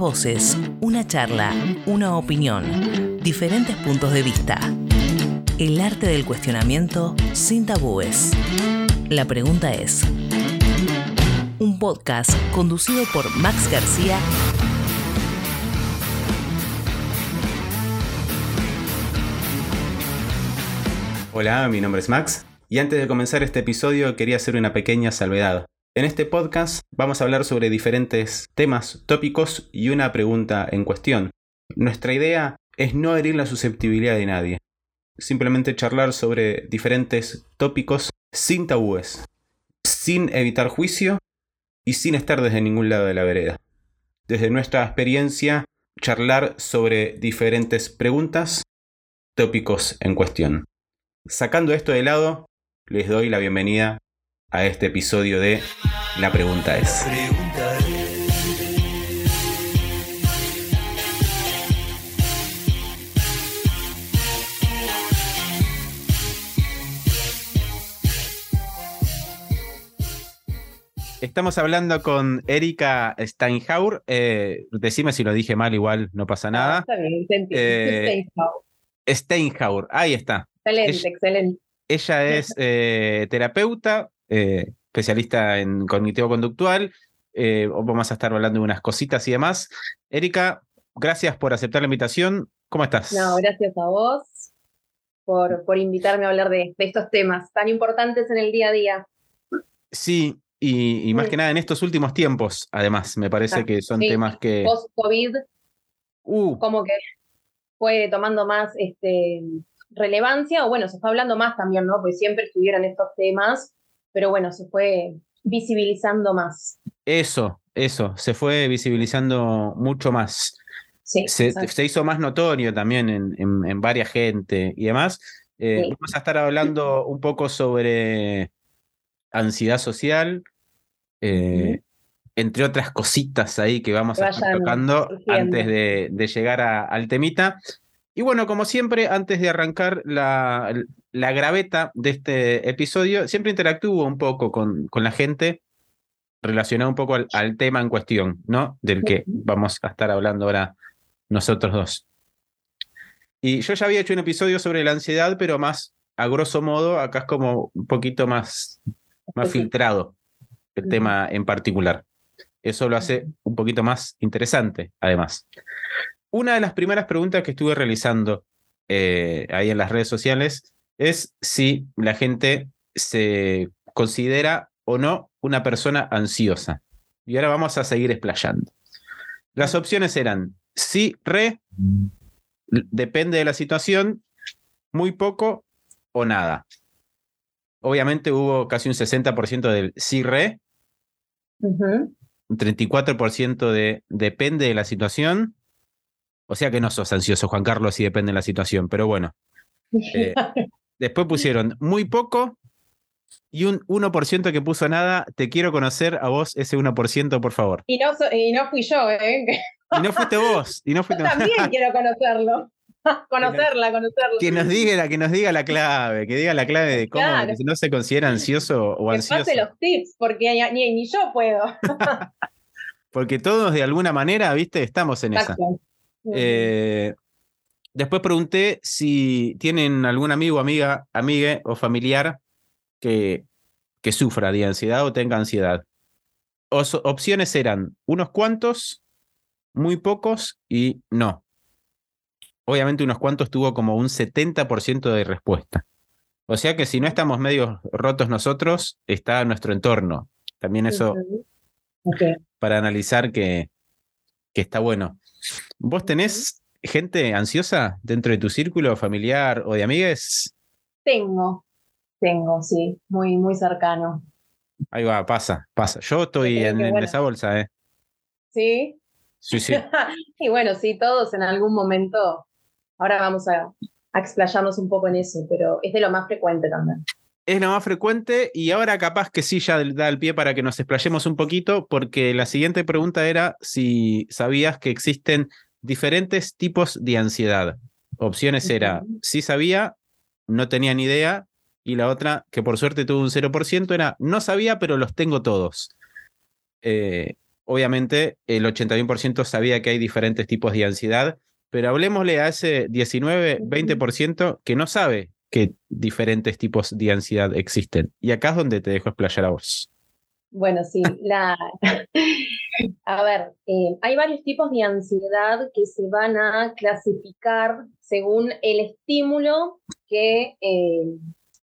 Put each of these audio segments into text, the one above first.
voces, una charla, una opinión, diferentes puntos de vista. El arte del cuestionamiento sin tabúes. La pregunta es, un podcast conducido por Max García Hola, mi nombre es Max y antes de comenzar este episodio quería hacer una pequeña salvedad. En este podcast vamos a hablar sobre diferentes temas, tópicos y una pregunta en cuestión. Nuestra idea es no herir la susceptibilidad de nadie, simplemente charlar sobre diferentes tópicos sin tabúes, sin evitar juicio y sin estar desde ningún lado de la vereda. Desde nuestra experiencia, charlar sobre diferentes preguntas, tópicos en cuestión. Sacando esto de lado, les doy la bienvenida a este episodio de La pregunta es. Estamos hablando con Erika Steinhaur. Eh, decime si lo dije mal, igual no pasa nada. Está bien, entendí. Eh, Steinhaus. Steinhaur, ahí está. Excelente, ella- excelente. Ella es eh, terapeuta, eh, especialista en cognitivo-conductual. Eh, vamos a estar hablando de unas cositas y demás. Erika, gracias por aceptar la invitación. ¿Cómo estás? No, gracias a vos por, por invitarme a hablar de, de estos temas tan importantes en el día a día. Sí, y, y más Sí. que nada en estos últimos tiempos, además, me parece Exacto, que son sí. temas que... Post-COVID, Uh, como que fue tomando más este, relevancia, o bueno, se fue hablando más también, ¿no? Pues siempre estuvieron estos temas, pero bueno, se fue visibilizando más. eso, eso, se fue visibilizando mucho más. Sí, se, se hizo más notorio también en, en, en varias gente y demás. Eh, Sí. Vamos a estar hablando un poco sobre ansiedad social, eh, entre otras cositas ahí que vamos Que a estar tocando surgiendo. antes de, de llegar a- al temita. Y bueno, como siempre, antes de arrancar la, la graveta de este episodio, siempre interactúo un poco con, con la gente relacionado un poco al, al tema en cuestión, ¿no? Del que vamos a estar hablando ahora nosotros dos. Y yo ya había hecho un episodio sobre la ansiedad, pero más a grosso modo, acá es como un poquito más, más filtrado el tema en particular. Eso lo hace un poquito más interesante, además. Una de las primeras preguntas que estuve realizando eh, ahí en las redes sociales es si la gente se considera o no una persona ansiosa. Y ahora vamos a seguir explayando. Las opciones eran sí, re, depende de la situación, muy poco o nada. Obviamente hubo casi un 60% del sí, re, un 34% de depende de la situación. O sea que no sos ansioso, Juan Carlos, si depende de la situación, pero bueno. Eh, Después pusieron muy poco y un 1% que puso nada. Te quiero conocer a vos ese 1%, por favor. y, no, so- y no fui yo, ¿eh? Y no fuiste vos, y no Yo también quiero conocerlo. conocerla, conocerla. Que nos diga, que nos diga la clave, que diga la clave de cómo Claro. no se considera ansioso o Que ansioso. pase los tips, porque ni, ni- ni yo puedo. Porque todos de alguna manera, viste, estamos en esa. Eh, después pregunté si tienen algún amigo, amiga, amigue o familiar que, que sufra de ansiedad o tenga ansiedad. Os- opciones eran unos cuantos, muy pocos y no. Obviamente unos cuantos tuvo como un 70% de respuesta. O sea que si no estamos medio rotos nosotros, está nuestro entorno. También eso para analizar que, que está bueno. ¿Vos tenés gente ansiosa dentro de tu círculo familiar o de amigues? Tengo, tengo, sí, muy, muy cercano. Ahí va, pasa, pasa. Yo estoy en, en bueno. esa bolsa, ¿eh? Sí. Sí, sí. y bueno, sí, todos en algún momento. Ahora vamos a, a explayarnos un poco en eso, pero es de lo más frecuente también. Es lo más frecuente y ahora capaz que sí ya da el pie para que nos explayemos un poquito porque la siguiente pregunta era si sabías que existen diferentes tipos de ansiedad. Opciones era sí sabía, no tenía ni idea y la otra que por suerte tuvo un 0% era no sabía pero los tengo todos. Eh, obviamente el 81% sabía que hay diferentes tipos de ansiedad, pero hablemosle a ese 19-20% que no sabe que diferentes tipos de ansiedad existen. Y acá es donde te dejo explayar a vos. Bueno, sí, la... a ver, eh, hay varios tipos de ansiedad que se van a clasificar según el estímulo que eh,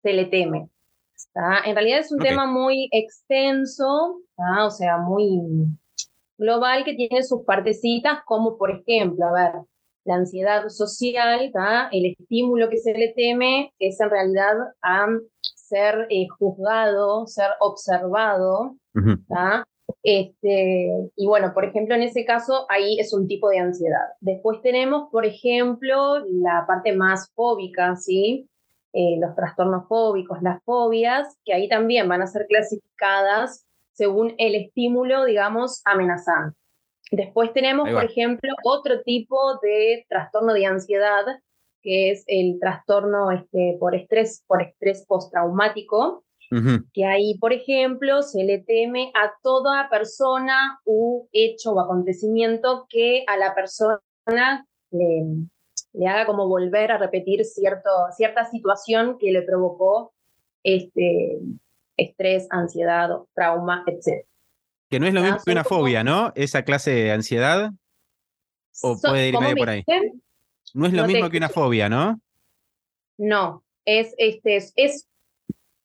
se le teme. En realidad es un tema muy extenso, o sea, muy global que tiene sus partecitas, como por ejemplo, a ver, la ansiedad social, el estímulo que se le teme es en realidad a ser eh, juzgado, ser observado. este, y bueno, por ejemplo, en ese caso, ahí es un tipo de ansiedad. Después tenemos, por ejemplo, la parte más fóbica, ¿sí? Eh, los trastornos fóbicos, las fobias, que ahí también van a ser clasificadas según el estímulo, digamos, amenazante. Después tenemos, por ejemplo, otro tipo de trastorno de ansiedad, que es el trastorno este, por estrés, por estrés postraumático, que ahí, por ejemplo, se le teme a toda persona u hecho o acontecimiento que a la persona le, le haga como volver a repetir cierto, cierta situación que le provocó este, estrés, ansiedad, trauma, etc. Que no es lo mismo que una fobia, ¿no? Esa clase de ansiedad. ¿O puede ir medio por ahí? No es lo mismo que una fobia, ¿no? No, es, este, es,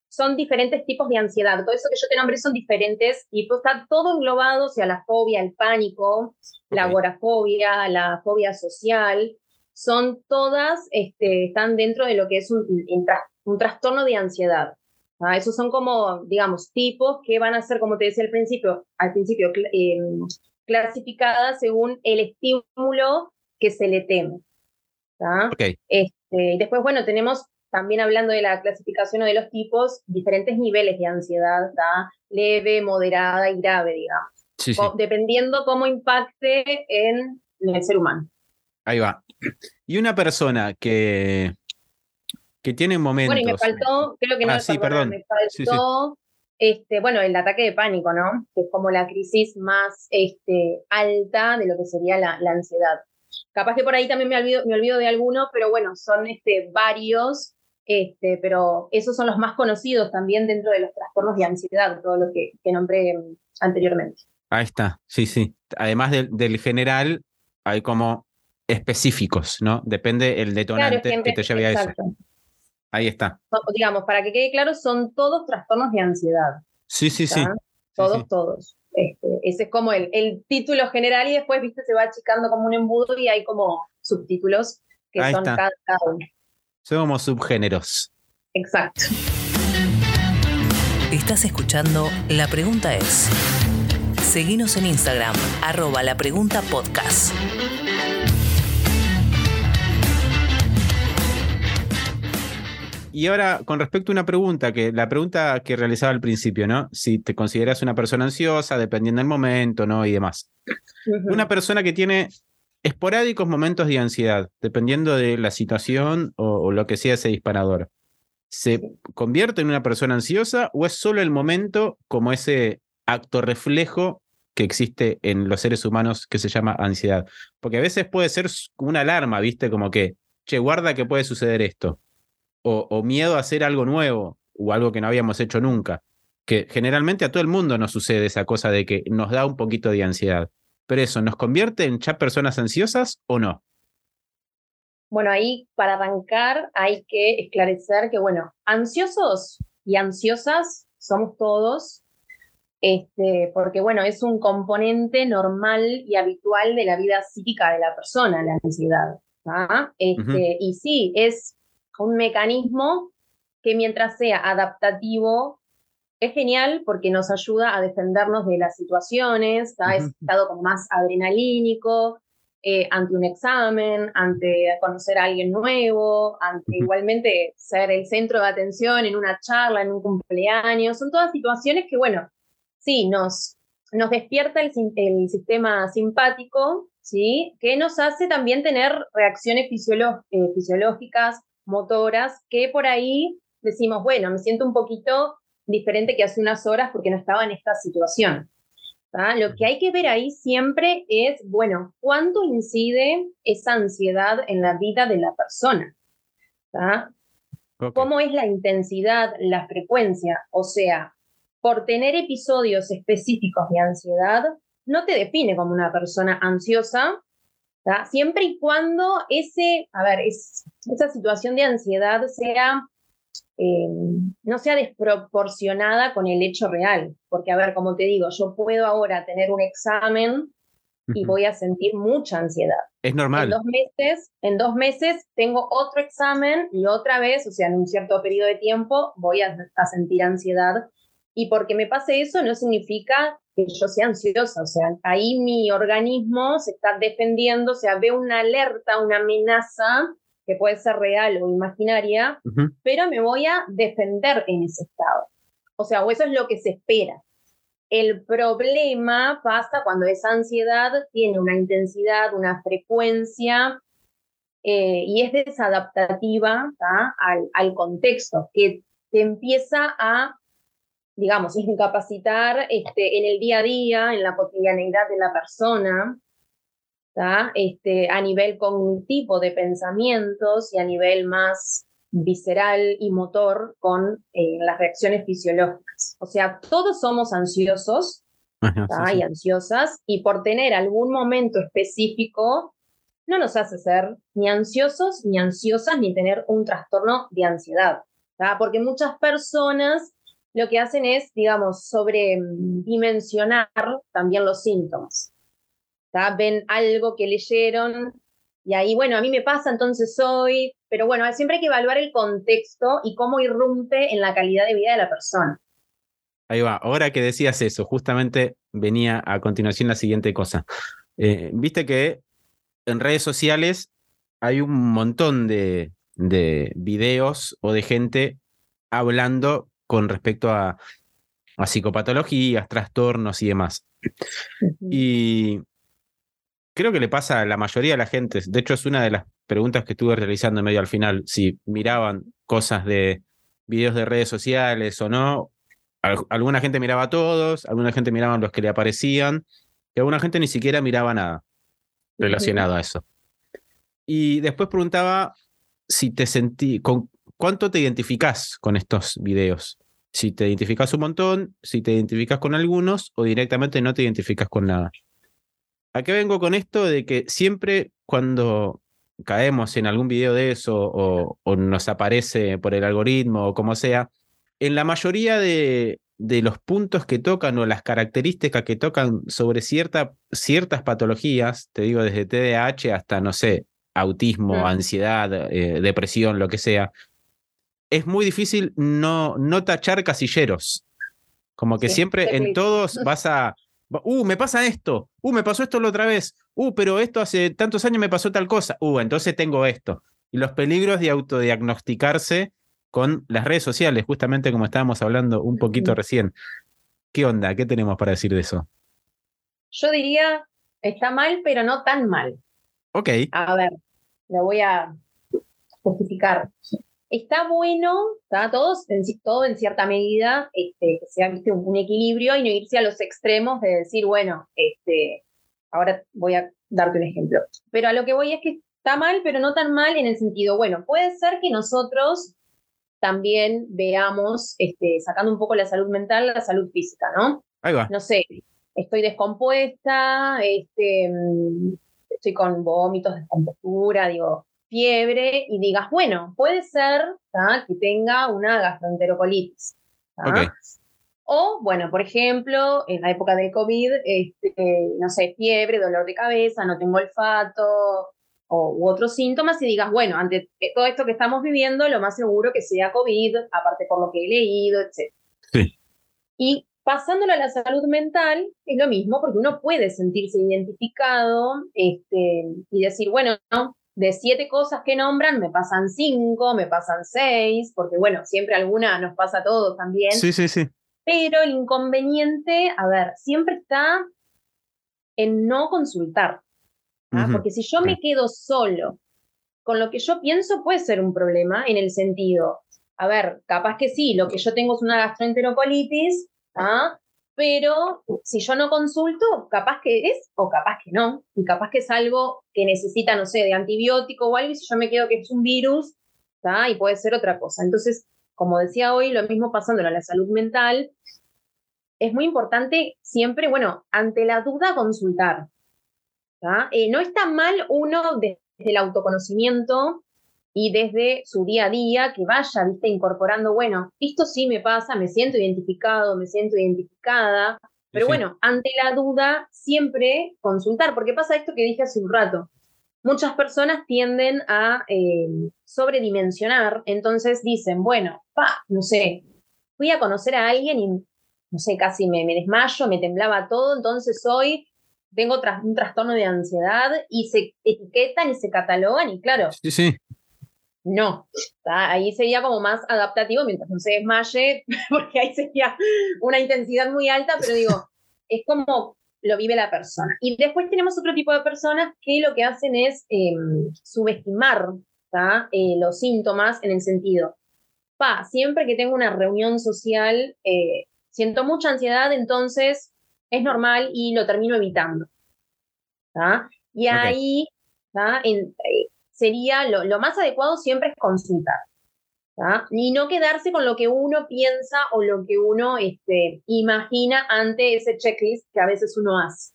son diferentes tipos de ansiedad. Todo eso que yo te nombré son diferentes y está todo englobado, o sea, la fobia, el pánico, la agorafobia, la fobia social, son todas, este, están dentro de lo que es un, un trastorno de ansiedad. Ah, esos son como, digamos, tipos que van a ser, como te decía al principio, al principio em, clasificadas según el estímulo que se le teme. Okay. Este, después, bueno, tenemos también hablando de la clasificación o de los tipos, diferentes niveles de ansiedad, leve, moderada y grave, digamos. Dependiendo cómo impacte en el ser humano. Ahí va. Y una persona que, que tiene momentos. Bueno, y me faltó, creo que no ah, sí, perdón. me faltó, Este, bueno, el ataque de pánico, ¿no? Que es como la crisis más este, alta de lo que sería la, ansiedad. Capaz que por ahí también me olvido, me olvido de alguno, pero bueno, son este, varios, este, pero esos son los más conocidos también dentro de los trastornos de ansiedad, todo lo que, que nombré anteriormente. Ahí está, sí, sí. Además del general, hay como específicos, ¿no? Depende el detonante que te lleve a eso. Ahí está. digamos, para que quede claro, son todos trastornos de ansiedad. Sí, sí, sí. Todos, todos. Este, ese es como el, el, título general y después, viste, se va achicando como un embudo y hay como subtítulos que son cada, uno. Somos subgéneros. Exacto. Estás escuchando La Pregunta es. Seguinos en Instagram, arroba la pregunta podcast. Y ahora, con respecto a una pregunta, que la pregunta que realizaba al principio, ¿no? Si te consideras una persona ansiosa, dependiendo del momento, ¿no? Y demás. Una persona que tiene esporádicos momentos de ansiedad, dependiendo de la situación o, lo que sea ese disparador. ¿Se convierte en una persona ansiosa o es solo el momento como ese acto reflejo que existe en los seres humanos que se llama ansiedad? Porque a veces puede ser una alarma, ¿viste? Como que, che, guarda que puede suceder esto o, miedo a hacer algo nuevo o algo que no habíamos hecho nunca. Que generalmente a todo el mundo nos sucede esa cosa de que nos da un poquito de ansiedad. Pero eso, ¿nos convierte en ya personas ansiosas o no? Bueno, ahí para arrancar hay que esclarecer que, bueno, ansiosos y ansiosas somos todos, este, porque, bueno, es un componente normal y habitual de la vida psíquica de la persona, la ansiedad. Este, Y sí, es un mecanismo que mientras sea adaptativo es genial porque nos ayuda a defendernos de las situaciones, es estado como más adrenalínico, eh, ante un examen, ante conocer a alguien nuevo, ante igualmente ser el centro de atención en una charla, en un cumpleaños. Son todas situaciones que, bueno, sí, nos, nos despierta el, el sistema simpático, ¿sí? que nos hace también tener reacciones eh, fisiológicas motoras, que por ahí decimos, bueno, me siento un poquito diferente que hace unas horas porque no estaba en esta situación. Lo que hay que ver ahí siempre es, bueno, ¿cuánto incide esa ansiedad en la vida de la persona? ¿Cómo es la intensidad, la frecuencia? O sea, por tener episodios específicos de ansiedad, no te define como una persona ansiosa, siempre y cuando ese, a ver, esa situación de ansiedad sea eh, no sea desproporcionada con el hecho real. Porque, a ver, como te digo, yo puedo ahora tener un examen y voy a sentir mucha ansiedad. Es normal. En dos meses, en dos meses tengo otro examen y otra vez, o sea, en un cierto periodo de tiempo, voy a, a sentir ansiedad. Y porque me pase eso no significa que yo sea ansiosa, o sea, ahí mi organismo se está defendiendo, o sea, ve una alerta, una amenaza que puede ser real o imaginaria, pero me voy a defender en ese estado. O sea, o eso es lo que se espera. El problema pasa cuando esa ansiedad tiene una intensidad, una frecuencia eh, y es desadaptativa al, al, contexto, que te empieza a, digamos, incapacitar este, en el día a día, en la cotidianeidad de la persona, este, a nivel cognitivo de pensamientos y a nivel más visceral y motor con eh, las reacciones fisiológicas. O sea, todos somos ansiosos y ansiosas y por tener algún momento específico no nos hace ser ni ansiosos ni ansiosas ni tener un trastorno de ansiedad. Porque muchas personas lo que hacen es, digamos, sobredimensionar también los síntomas ven algo que leyeron y ahí, bueno, a mí me pasa, entonces soy, pero bueno, siempre hay que evaluar el contexto y cómo irrumpe en la calidad de vida de la persona. Ahí va, ahora que decías eso, justamente venía a continuación la siguiente cosa. Eh, viste que en redes sociales hay un montón de, de videos o de gente hablando con respecto a, a psicopatologías, trastornos y demás. Y creo que le pasa a la mayoría de la gente. De hecho, es una de las preguntas que estuve realizando en medio al final, si miraban cosas de videos de redes sociales o no. alguna gente miraba a todos, alguna gente miraba los que le aparecían, y alguna gente ni siquiera miraba nada relacionado a eso. Y después preguntaba si te sentí, con cuánto te identificás con estos videos. Si te identificás un montón, si te identificás con algunos o directamente no te identificás con nada. ¿A qué vengo con esto? De que siempre cuando caemos en algún video de eso o, nos aparece por el algoritmo o como sea, en la mayoría de, los puntos que tocan o las características que tocan sobre cierta, ciertas patologías, te digo desde TDAH hasta, no sé, autismo, ansiedad, eh, depresión, lo que sea, es muy difícil no, no tachar casilleros. Como que siempre en todos vas a, Uh, me pasa esto. Uh, me pasó esto la otra vez. Uh, pero esto hace tantos años me pasó tal cosa. Uh, entonces tengo esto. Y los peligros de autodiagnosticarse con las redes sociales, justamente como estábamos hablando un poquito recién. ¿Qué onda? ¿Qué tenemos para decir de eso? Yo diría, está mal, pero no tan mal. Ok. A ver, lo voy a justificar está bueno, está todos en, todo en cierta medida, este, que sea ¿viste? Un, equilibrio y no irse a los extremos de decir, bueno, este, ahora voy a darte un ejemplo. Pero a lo que voy es que está mal, pero no tan mal en el sentido, bueno, puede ser que nosotros también veamos, este, sacando un poco la salud mental, la salud física, ¿no? Ahí va. No sé, estoy descompuesta, este, mm, estoy con vómitos, descompostura, digo, fiebre y digas, bueno, puede ser que tenga una gastroenterocolitis. O, bueno, por ejemplo, en la época del COVID, este, no sé, fiebre, dolor de cabeza, no tengo olfato o, u otros síntomas y digas, bueno, ante todo esto que estamos viviendo, lo más seguro que sea COVID, aparte por lo que he leído, etc. Sí. Y pasándolo a la salud mental, es lo mismo, porque uno puede sentirse identificado este, y decir, bueno, no, de siete cosas que nombran, me pasan cinco, me pasan seis, porque bueno, siempre alguna nos pasa a todos también. Sí, sí, sí. Pero el inconveniente, a ver, siempre está en no consultar. ¿ah? Porque si yo me quedo solo con lo que yo pienso, puede ser un problema en el sentido, a ver, capaz que sí, lo que yo tengo es una gastroenterocolitis, ¿ah? Pero si yo no consulto, capaz que es o capaz que no, y capaz que es algo que necesita, no sé, de antibiótico o algo, y si yo me quedo que es un virus, y puede ser otra cosa. Entonces, como decía hoy, lo mismo pasando a la salud mental, es muy importante siempre, bueno, ante la duda, consultar. Eh, no está mal uno desde el autoconocimiento y desde su día a día que vaya, viste, incorporando, bueno, esto sí me pasa, me siento identificado, me siento identificada, pero bueno, ante la duda, siempre consultar, porque pasa esto que dije hace un rato. Muchas personas tienden a eh, sobredimensionar, entonces dicen, bueno, pa, no sé, fui a conocer a alguien y, no sé, casi me, me desmayo, me temblaba todo, entonces hoy tengo un trastorno de ansiedad y se etiquetan y se catalogan y claro. Sí, sí. No, ahí sería como más adaptativo mientras no se desmaye, porque ahí sería una intensidad muy alta, pero digo, es como lo vive la persona. Y después tenemos otro tipo de personas que lo que hacen es em, subestimar eh, los síntomas en el sentido, pa, siempre que tengo una reunión social, eh, siento mucha ansiedad, entonces es normal y lo termino evitando. Y ahí eh, sería lo, más adecuado siempre es consultar. Y no quedarse con lo que uno piensa o lo que uno este, imagina ante ese checklist que a veces uno hace.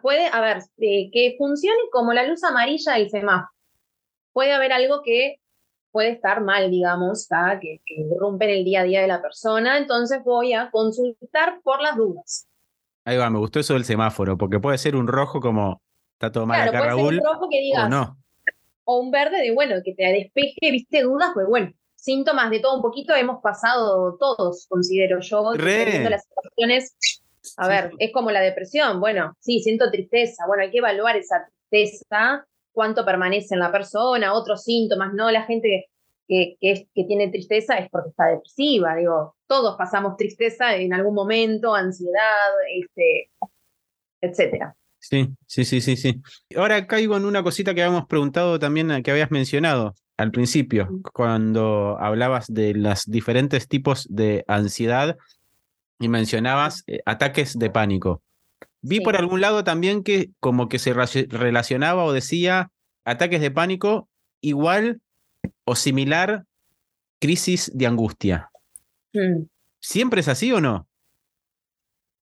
Puede, a ver, eh, que funcione como la luz amarilla del semáforo. Puede haber algo que puede estar mal, digamos, que, que rompe el día a día de la persona, entonces voy a consultar por las dudas. Ahí va, me gustó eso del semáforo, porque puede ser un rojo como está todo mal acá, Raúl. un rojo que digas, o no. O un verde de, bueno, que te despeje, viste, dudas, pues bueno, síntomas de todo un poquito hemos pasado todos, considero yo. Re. las situaciones, a ver, es como la depresión, bueno, sí, siento tristeza, bueno, hay que evaluar esa tristeza, cuánto permanece en la persona, otros síntomas, ¿no? La gente que, que, que tiene tristeza es porque está depresiva, digo, todos pasamos tristeza en algún momento, ansiedad, este, etcétera. Sí, sí, sí, sí, sí. Ahora caigo en una cosita que habíamos preguntado también, que habías mencionado al principio, cuando hablabas de los diferentes tipos de ansiedad y mencionabas eh, ataques de pánico. Vi por algún lado también que como que se relacionaba o decía ataques de pánico igual o similar crisis de angustia. Mm. ¿Siempre es así o no?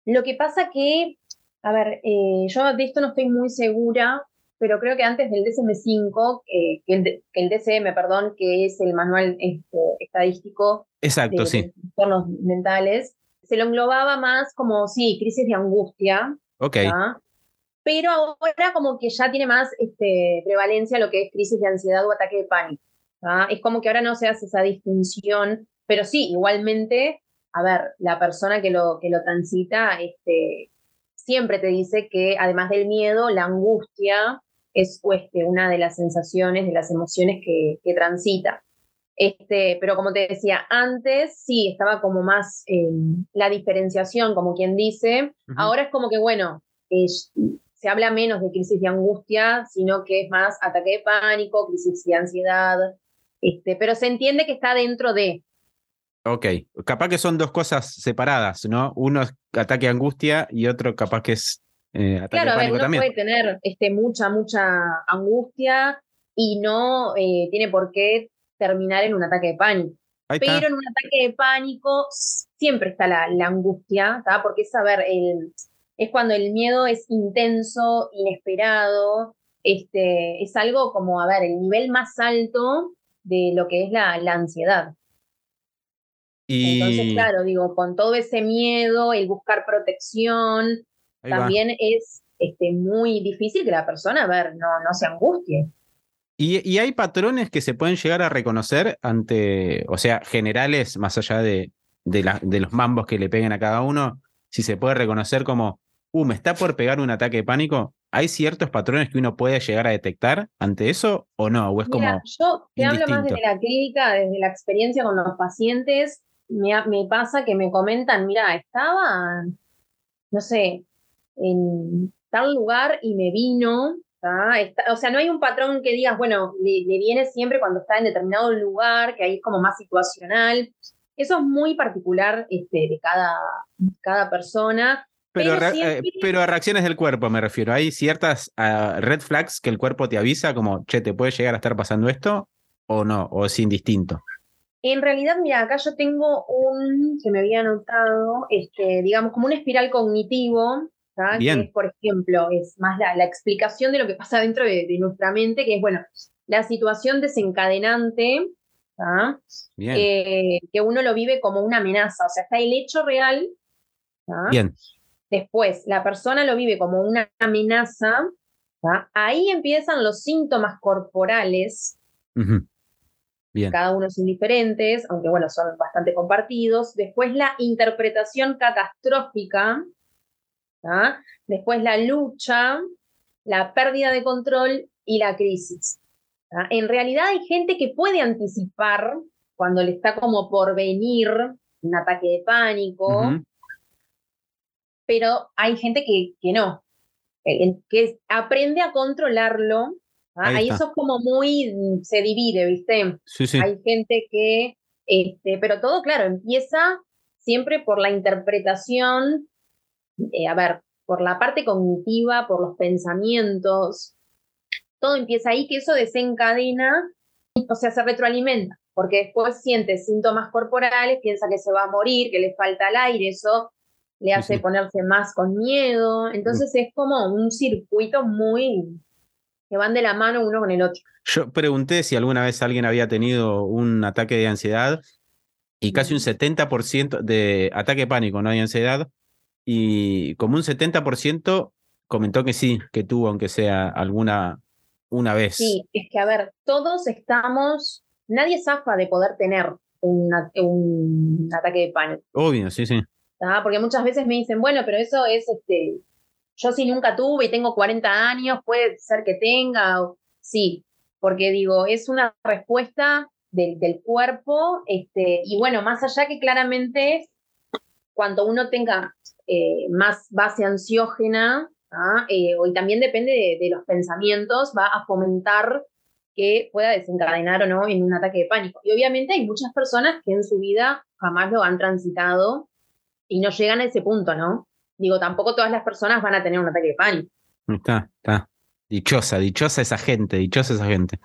Lo que pasa que, a ver, eh, yo de esto no estoy muy segura, pero creo que antes del DSM-5, eh, que, el, DCM, perdón, que es el manual este, estadístico Exacto, de, sí. trastornos mentales, se lo englobaba más como, sí, crisis de angustia. Ok. Pero ahora como que ya tiene más este, prevalencia lo que es crisis de ansiedad o ataque de pánico. Es como que ahora no se hace esa distinción pero sí, igualmente, a ver, la persona que lo, que lo transita este, siempre te dice que además del miedo, la angustia es este, una de las sensaciones, de las emociones que, que transita. Este, pero como te decía, antes sí estaba como más la diferenciación, como quien dice. Ahora es como que, bueno, se habla menos de crisis de angustia, sino que es más ataque de pánico, crisis de ansiedad, este, pero se entiende que está dentro de. Ok, capaz que son dos cosas separadas, ¿no? Uno es ataque de angustia y otro capaz que es eh, ataque claro, de pánico a ver, uno puede tener este, mucha, mucha angustia y no eh, tiene por qué terminar en un ataque de pánico. Pero en un ataque de pánico siempre está la, la angustia, ¿tá? porque es, a ver, el, es cuando el miedo es intenso, inesperado, este, es algo como, a ver, el nivel más alto de lo que es la, la ansiedad. Entonces, claro, digo, con todo ese miedo, el buscar protección, también es este, muy difícil que la persona, a ver, no, no se angustie. ¿Y, hay patrones que se pueden llegar a reconocer ante, o sea, generales, más allá de, de, la, de los mambos que le peguen a cada uno? Si se puede reconocer como, uh, me está por pegar un ataque de pánico, ¿hay ciertos patrones que uno puede llegar a detectar ante eso o no? ¿O es como yo te hablo más desde la clínica, desde la experiencia con los pacientes me, pasa que me comentan, mira, estaba, no sé, en tal lugar y me vino, o sea, no hay un patrón que digas, bueno, le, viene siempre cuando está en determinado lugar, que ahí es como más situacional. eso es muy particular este, de cada, cada persona. Pero, eh, pero, a reacciones del cuerpo me refiero. ¿Hay ciertas ah, red flags que el cuerpo te avisa como, che, ¿te puede llegar a estar pasando esto? ¿O no? ¿O es indistinto? En realidad, mira, acá yo tengo un, que me había anotado, este, digamos, como un espiral cognitivo, que es, por ejemplo, es más la, la, explicación de lo que pasa dentro de, nuestra mente, que es, bueno, la situación desencadenante, eh, que uno lo vive como una amenaza, o sea, está el hecho real. Bien. Después, la persona lo vive como una amenaza, ahí empiezan los síntomas corporales. Bien. Cada uno son diferentes, aunque bueno, son bastante compartidos. Después la interpretación catastrófica, después la lucha, la pérdida de control y la crisis. En realidad hay gente que puede anticipar cuando le está como por venir un ataque de pánico, pero hay gente que, que no, que aprende a controlarlo. Ahí, eso es como muy, se divide, ¿viste? Sí, sí. Hay gente que, este, pero todo, claro, empieza siempre por la interpretación, eh, a ver, por la parte cognitiva, por los pensamientos, todo empieza ahí, que eso desencadena, o sea, se retroalimenta, porque después siente síntomas corporales, piensa que se va a morir, que le falta el aire, eso le hace ponerse más con miedo, entonces es como un circuito muy que van de la mano uno con el otro. Yo pregunté si alguna vez alguien había tenido un ataque de ansiedad y casi un 70% de ataque de pánico, no hay ansiedad, y como un 70% comentó que sí, que tuvo, aunque sea alguna una vez. Sí, es que a ver, todos estamos, nadie zafa de poder tener un ataque de pánico. Obvio, sí, sí. Porque muchas veces me dicen, bueno, pero eso es, este, yo sí nunca tuve y tengo 40 años, puede ser que tenga. Sí, porque digo, es una respuesta del, del cuerpo, este, y bueno, más allá que claramente cuanto uno tenga eh, más base ansiógena, ¿ah? eh, y también depende de, los pensamientos, va a fomentar que pueda desencadenar o no en un ataque de pánico. Y obviamente hay muchas personas que en su vida jamás lo han transitado y no llegan a ese punto, ¿no? Digo, tampoco todas las personas van a tener un ataque de pánico. Está, está. Dichosa, dichosa esa gente, dichosa esa gente.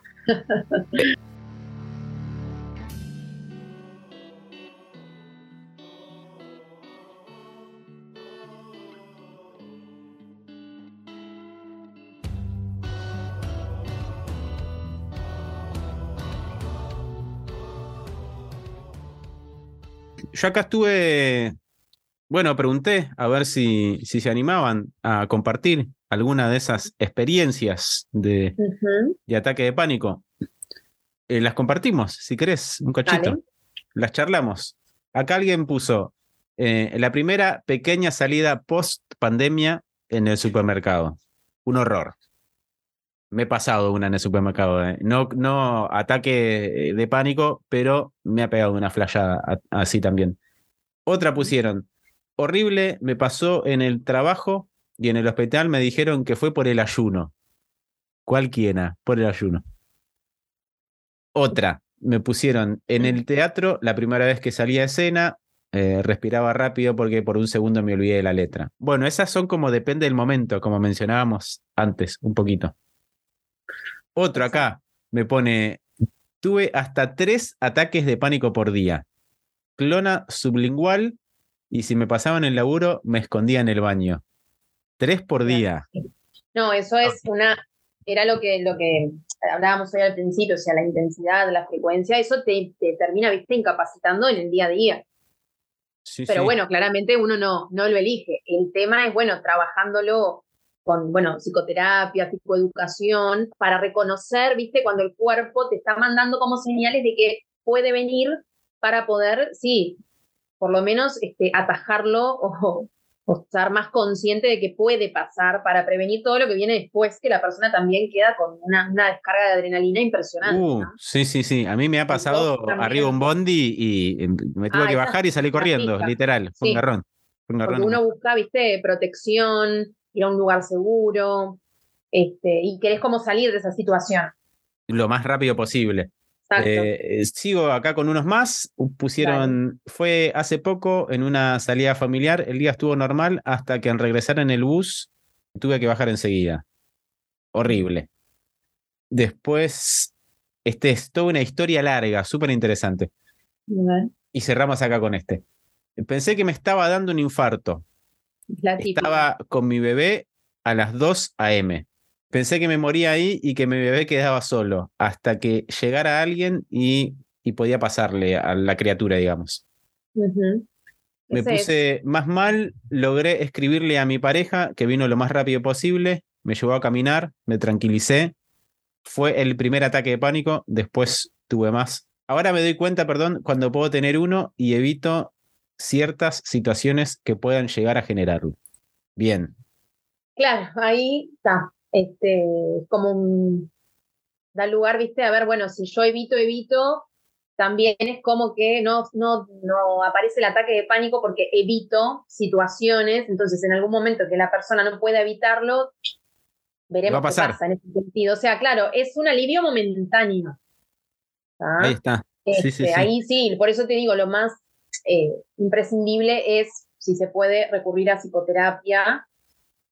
yo acá estuve, bueno, pregunté a ver si, si se animaban a compartir alguna de esas experiencias de, de ataque de pánico. Eh, las compartimos, si querés, un cachito. Las charlamos. Acá alguien puso eh, la primera pequeña salida post pandemia en el supermercado. Un horror. Me he pasado una en el supermercado. Eh. No, no ataque de pánico, pero me ha pegado una flashada así también. Otra pusieron. Horrible, me pasó en el trabajo y en el hospital me dijeron que fue por el ayuno. Cualquiera, por el ayuno. Otra, me pusieron en el teatro la primera vez que salía a escena, eh, respiraba rápido porque por un segundo me olvidé de la letra. Bueno, esas son como depende del momento, como mencionábamos antes, un poquito. Otro acá me pone, tuve hasta tres ataques de pánico por día. Clona sublingual y si me pasaban el laburo me escondía en el baño. Tres por día. No, eso es una, era lo que, lo que hablábamos hoy al principio, o sea, la intensidad, la frecuencia, eso te, termina, viste, incapacitando en el día a día. Pero bueno, claramente uno no, no lo elige. El tema es, bueno, trabajándolo con, bueno, psicoterapia, psicoeducación, para reconocer, viste, cuando el cuerpo te está mandando como señales de que puede venir para poder, sí, por lo menos este, atajarlo o, estar más consciente de que puede pasar para prevenir todo lo que viene después, que la persona también queda con una, descarga de adrenalina impresionante. Uh, sí, sí, sí. A mí me ha pasado arriba un bondi y me tuve ah, que bajar y salí corriendo, literal. Fue un garrón. Porque uno busca, viste, protección, ir a un lugar seguro, este, y querés como salir de esa situación. Lo más rápido posible. Eh, sigo acá con unos más. Pusieron, fue hace poco en una salida familiar, el día estuvo normal hasta que al regresar en el bus tuve que bajar enseguida. Horrible. Después, este es toda una historia larga, súper interesante. Y cerramos acá con este. Pensé que me estaba dando un infarto. Estaba con mi bebé a las 2 a.m. Pensé que me moría ahí y que mi bebé quedaba solo, hasta que llegara alguien y, podía pasarle a la criatura, digamos. Me puse más mal, logré escribirle a mi pareja, que vino lo más rápido posible, me llevó a caminar, me tranquilicé. Fue el primer ataque de pánico, después tuve más. Ahora me doy cuenta, perdón, cuando puedo tener uno y evito ciertas situaciones que puedan llegar a generarlo. Bien. Claro, ahí está este, como un, da lugar, viste, a ver, bueno, si yo evito, evito, también es como que no, no, no aparece el ataque de pánico porque evito situaciones, entonces en algún momento que la persona no pueda evitarlo, veremos qué pasa en ese sentido. O sea, claro, es un alivio momentáneo. Ahí está. Este, ahí sí, por eso te digo, lo más eh, imprescindible es, si se puede, recurrir a psicoterapia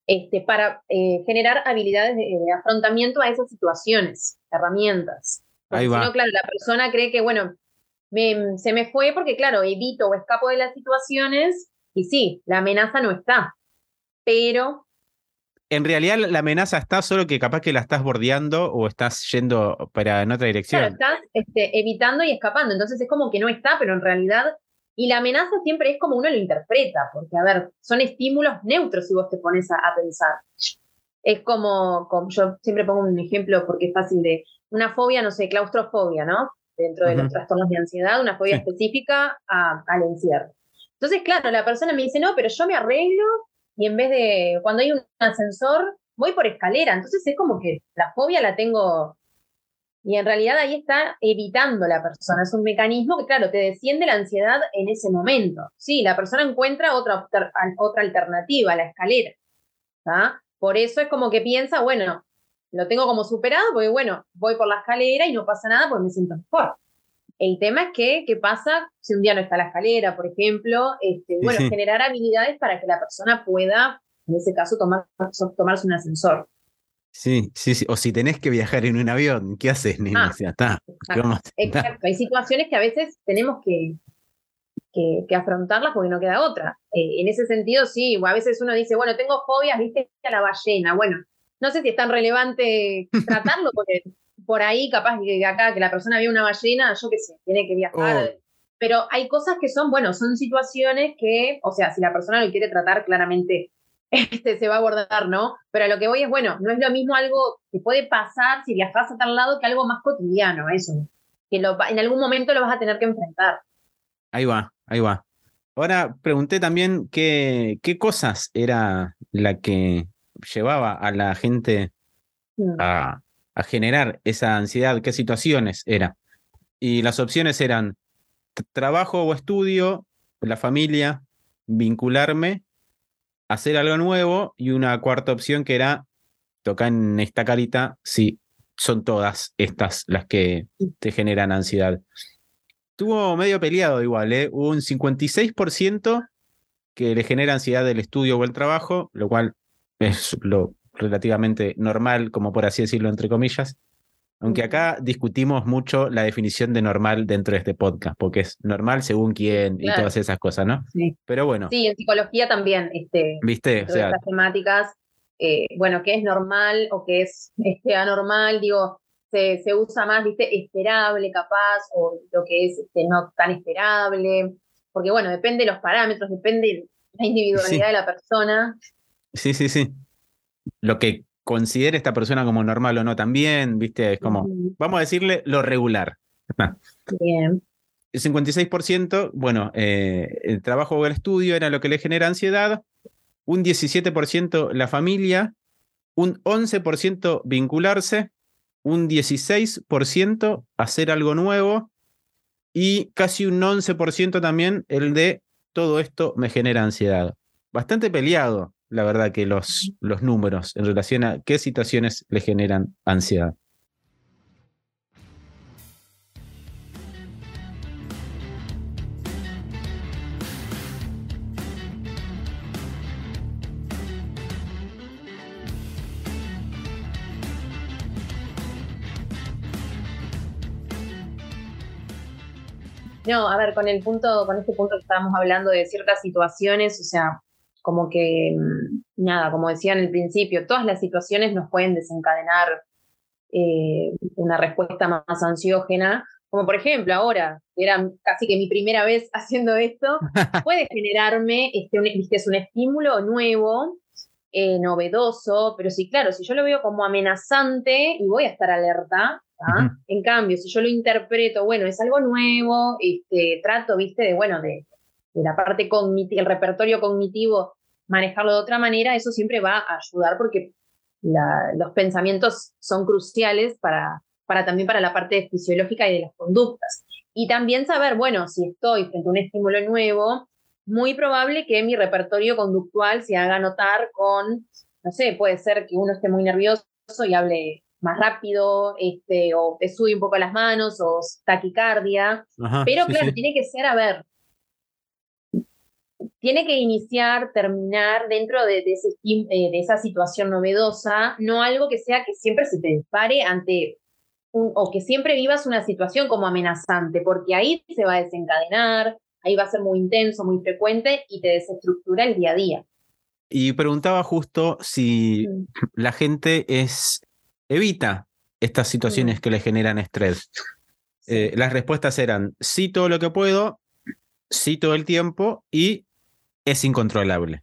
este, para eh, generar habilidades de, afrontamiento a esas situaciones, herramientas. Ahí va. claro, la persona cree que, bueno, se me fue porque, claro, evito o escapo de las situaciones y sí, la amenaza no está, pero... En realidad la amenaza está, solo que capaz que la estás bordeando o estás yendo para en otra dirección. Claro, estás este, evitando y escapando, entonces es como que no está, pero en realidad y la amenaza siempre es como uno lo interpreta, porque, a ver, son estímulos neutros si vos te pones a, pensar. Es como, como, yo siempre pongo un ejemplo porque es fácil de, una fobia, no sé, claustrofobia, ¿no? Dentro de los trastornos de ansiedad, una fobia específica al encierro. Entonces, claro, la persona me dice, no, pero yo me arreglo y en vez de, cuando hay un ascensor, voy por escalera. Entonces es como que la fobia la tengo y en realidad ahí está evitando la persona. Es un mecanismo que, claro, te desciende la ansiedad en ese momento. Sí, la persona encuentra otra, otra alternativa, la escalera. Por eso es como que piensa, bueno, lo tengo como superado, porque bueno, voy por la escalera y no pasa nada porque me siento mejor. El tema es que, ¿qué pasa si un día no está la escalera, por ejemplo? Este, bueno, generar habilidades para que la persona pueda, en ese caso, tomar, tomarse un ascensor. Sí, sí, sí. O si tenés que viajar en un avión, ¿qué haces, Nina? Ah, está. Exacto. Hay situaciones que a veces tenemos que, que, afrontarlas porque no queda otra. Eh, en ese sentido, sí, a veces uno dice, bueno, tengo fobias, viste, a la ballena. Bueno, no sé si es tan relevante tratarlo, porque por ahí capaz que acá que la persona ve una ballena, yo qué sé, tiene que viajar. Oh. Pero hay cosas que son, bueno, son situaciones que, o sea, si la persona lo quiere tratar claramente este, se va a abordar, ¿no? Pero a lo que voy es, bueno, no es lo mismo algo que puede pasar si viajas a tal lado que algo más cotidiano, eso. Que lo, en algún momento lo vas a tener que enfrentar. Ahí va, ahí va. Ahora pregunté también qué, qué cosas era la que llevaba a la gente mm. a, a generar esa ansiedad, qué situaciones era. Y las opciones eran trabajo o estudio, la familia, vincularme hacer algo nuevo y una cuarta opción que era tocar en esta carita, sí, son todas estas las que te generan ansiedad. Estuvo medio peleado igual, ¿eh? Un 56% que le genera ansiedad del estudio o el trabajo, lo cual es lo relativamente normal, como por así decirlo, entre comillas. Aunque acá discutimos mucho la definición de normal dentro de este podcast, porque es normal según quién y todas esas cosas, ¿no? Sí. Pero bueno. Sí, en psicología también, este, ¿viste? O sea, estas temáticas, eh, bueno, qué es normal o qué es este, anormal, digo, se, se, usa más, ¿viste? Esperable, capaz, o lo que es este, no tan esperable, porque bueno, depende de los parámetros, depende de la individualidad de la persona. Sí, sí, sí. Lo que considere esta persona como normal o no también, ¿viste? Es como, vamos a decirle lo regular. Bien. El 56%, bueno, eh, el trabajo o el estudio era lo que le genera ansiedad, un 17% la familia, un 11% vincularse, un 16% hacer algo nuevo y casi un 11% también el de todo esto me genera ansiedad. Bastante peleado la verdad que los, los números en relación a qué situaciones le generan ansiedad. No, a ver, con el punto, con este punto que estábamos hablando de ciertas situaciones, o sea, como que mm, nada, como decía en el principio, todas las situaciones nos pueden desencadenar eh, una respuesta más ansiógena, como por ejemplo ahora, que era casi que mi primera vez haciendo esto, puede generarme, este, un, es un estímulo nuevo, eh, novedoso, pero sí, claro, si yo lo veo como amenazante y voy a estar alerta, en cambio, si yo lo interpreto, bueno, es algo nuevo, este, trato, viste, de, bueno, de, la parte cognitiva, el repertorio cognitivo, manejarlo de otra manera, eso siempre va a ayudar porque los pensamientos son cruciales para, para también para la parte fisiológica y de las conductas. Y también saber, bueno, si estoy frente a un estímulo nuevo, muy probable que mi repertorio conductual se haga notar con, no sé, puede ser que uno esté muy nervioso y hable más rápido, este, o te sube un poco las manos, o taquicardia. Pero claro, tiene que ser, a ver, tiene que iniciar, terminar dentro de, ese, eh, de, esa situación novedosa, no algo que sea que siempre se te dispare ante un, o que siempre vivas una situación como amenazante, porque ahí se va a desencadenar, ahí va a ser muy intenso, muy frecuente y te desestructura el día a día. Y preguntaba justo si mm. la gente es evita estas situaciones mm. que le generan estrés. Eh, las respuestas eran sí todo lo que puedo, sí todo el tiempo y es incontrolable.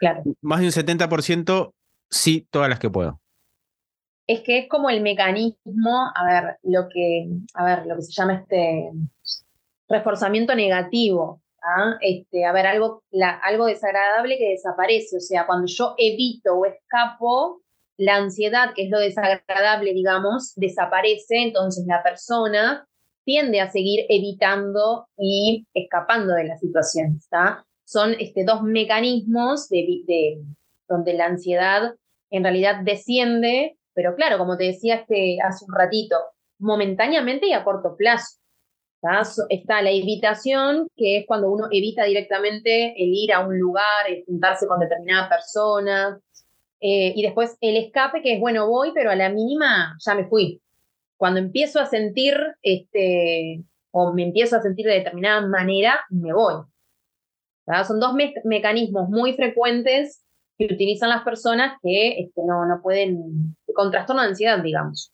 Claro. Más de un 70% sí todas las que puedo. Es que es como el mecanismo, a ver, lo que, a ver, lo que se llama este reforzamiento negativo. ¿ah? Este, a ver, algo, algo desagradable que desaparece. O sea, cuando yo evito o escapo, la ansiedad, que es lo desagradable, digamos, desaparece, entonces la persona tiende a seguir evitando y escapando de la situación. ¿está? Son este, dos mecanismos de, donde la ansiedad en realidad desciende, pero claro, como te decía este, hace un ratito, momentáneamente y a corto plazo. Está la evitación, que es cuando uno evita directamente el ir a un lugar, el juntarse con determinada persona, eh, y después el escape, que es, bueno, voy, pero a la mínima ya me fui. Cuando empiezo a sentir, este, o me empiezo a sentir de determinada manera, me voy. Son dos mecanismos muy frecuentes que utilizan las personas que este, no, no pueden, con trastorno de ansiedad, digamos.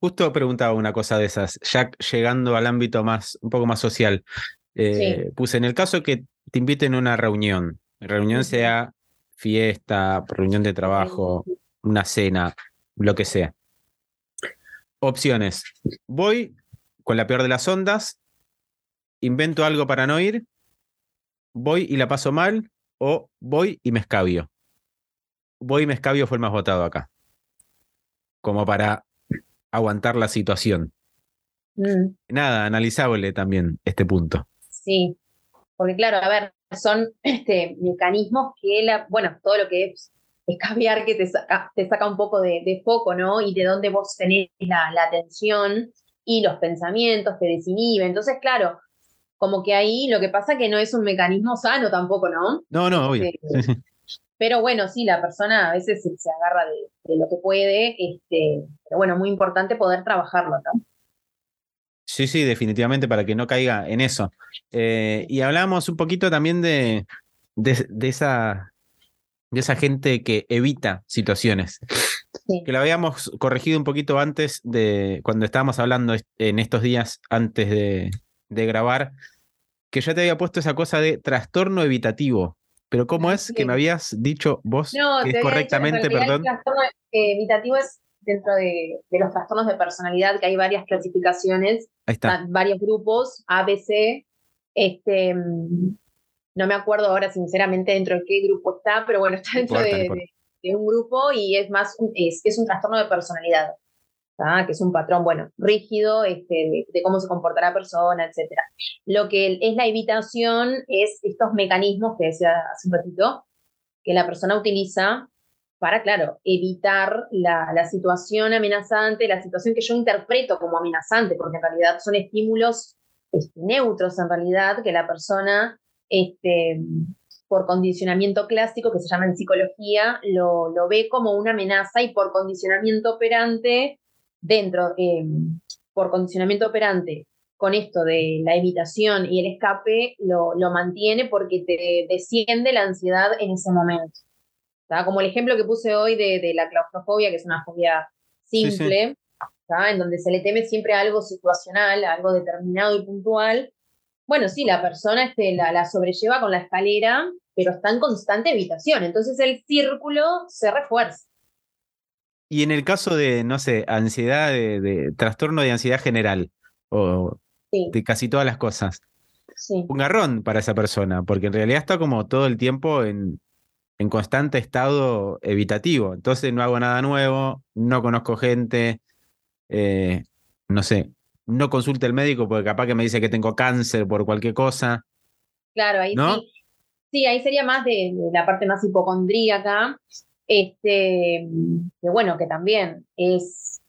Justo preguntaba una cosa de esas, ya llegando al ámbito más, un poco más social. Eh, puse en el caso que te inviten a una reunión, reunión sea fiesta, reunión de trabajo, una cena, lo que sea. Opciones. Voy con la peor de las ondas, invento algo para no ir, voy y la paso mal, o voy y me escabio. Voy y me escabio fue el más votado acá. Como para aguantar la situación. Mm. Nada, analizable también este punto. Sí, porque claro, a ver, son este, mecanismos que, la, bueno, todo lo que es escabiar que te saca, te saca un poco de, foco, ¿no? Y de dónde vos tenés la, atención y los pensamientos te desinhiben. Entonces, claro, como que ahí lo que pasa que no es un mecanismo sano tampoco, ¿no? No, no, obvio. Este, pero bueno, sí, la persona a veces se, agarra de, lo que puede, este, pero bueno, muy importante poder trabajarlo, ¿no? Sí, sí, definitivamente para que no caiga en eso. Eh, y hablamos un poquito también de, de, esa, de esa gente que evita situaciones. Que lo habíamos corregido un poquito antes de cuando estábamos hablando en estos días antes de, grabar, que ya te había puesto esa cosa de trastorno evitativo. Pero ¿cómo es que me habías dicho vos correctamente, perdón? El trastorno evitativo es dentro de, los trastornos de personalidad, que hay varias clasificaciones, varios grupos, ABC, este, no me acuerdo ahora sinceramente dentro de qué grupo está, pero bueno, está dentro de, un grupo y es más, es, es un trastorno de personalidad, que es un patrón, bueno, rígido este, de, cómo se comportará la persona, etc. Lo que es la evitación es estos mecanismos que decía hace un ratito, que la persona utiliza para, claro, evitar la, situación amenazante, la situación que yo interpreto como amenazante, porque en realidad son estímulos este, neutros en realidad, que la persona, este, por condicionamiento clásico, que se llama en psicología, lo, lo ve como una amenaza y por condicionamiento operante, dentro, em, por condicionamiento operante con esto de la evitación y el escape lo, lo mantiene porque te desciende la ansiedad en ese momento. Como el ejemplo que puse hoy de, la claustrofobia, que es una fobia simple, en donde se le teme siempre algo situacional, algo determinado y puntual. Bueno, sí, la persona este, la, la sobrelleva con la escalera, pero está en constante evitación. Entonces el círculo se refuerza. Y en el caso de, no sé, ansiedad, de, trastorno de ansiedad general, o de casi todas las cosas, un garrón para esa persona, porque en realidad está como todo el tiempo en, en constante estado evitativo. Entonces no hago nada nuevo, no conozco gente, eh, no sé, no consulte al médico porque capaz que me dice que tengo cáncer por cualquier cosa. Claro, ahí sí. Sí, ahí sería más de, la parte más hipocondríaca, este, que bueno, que también es,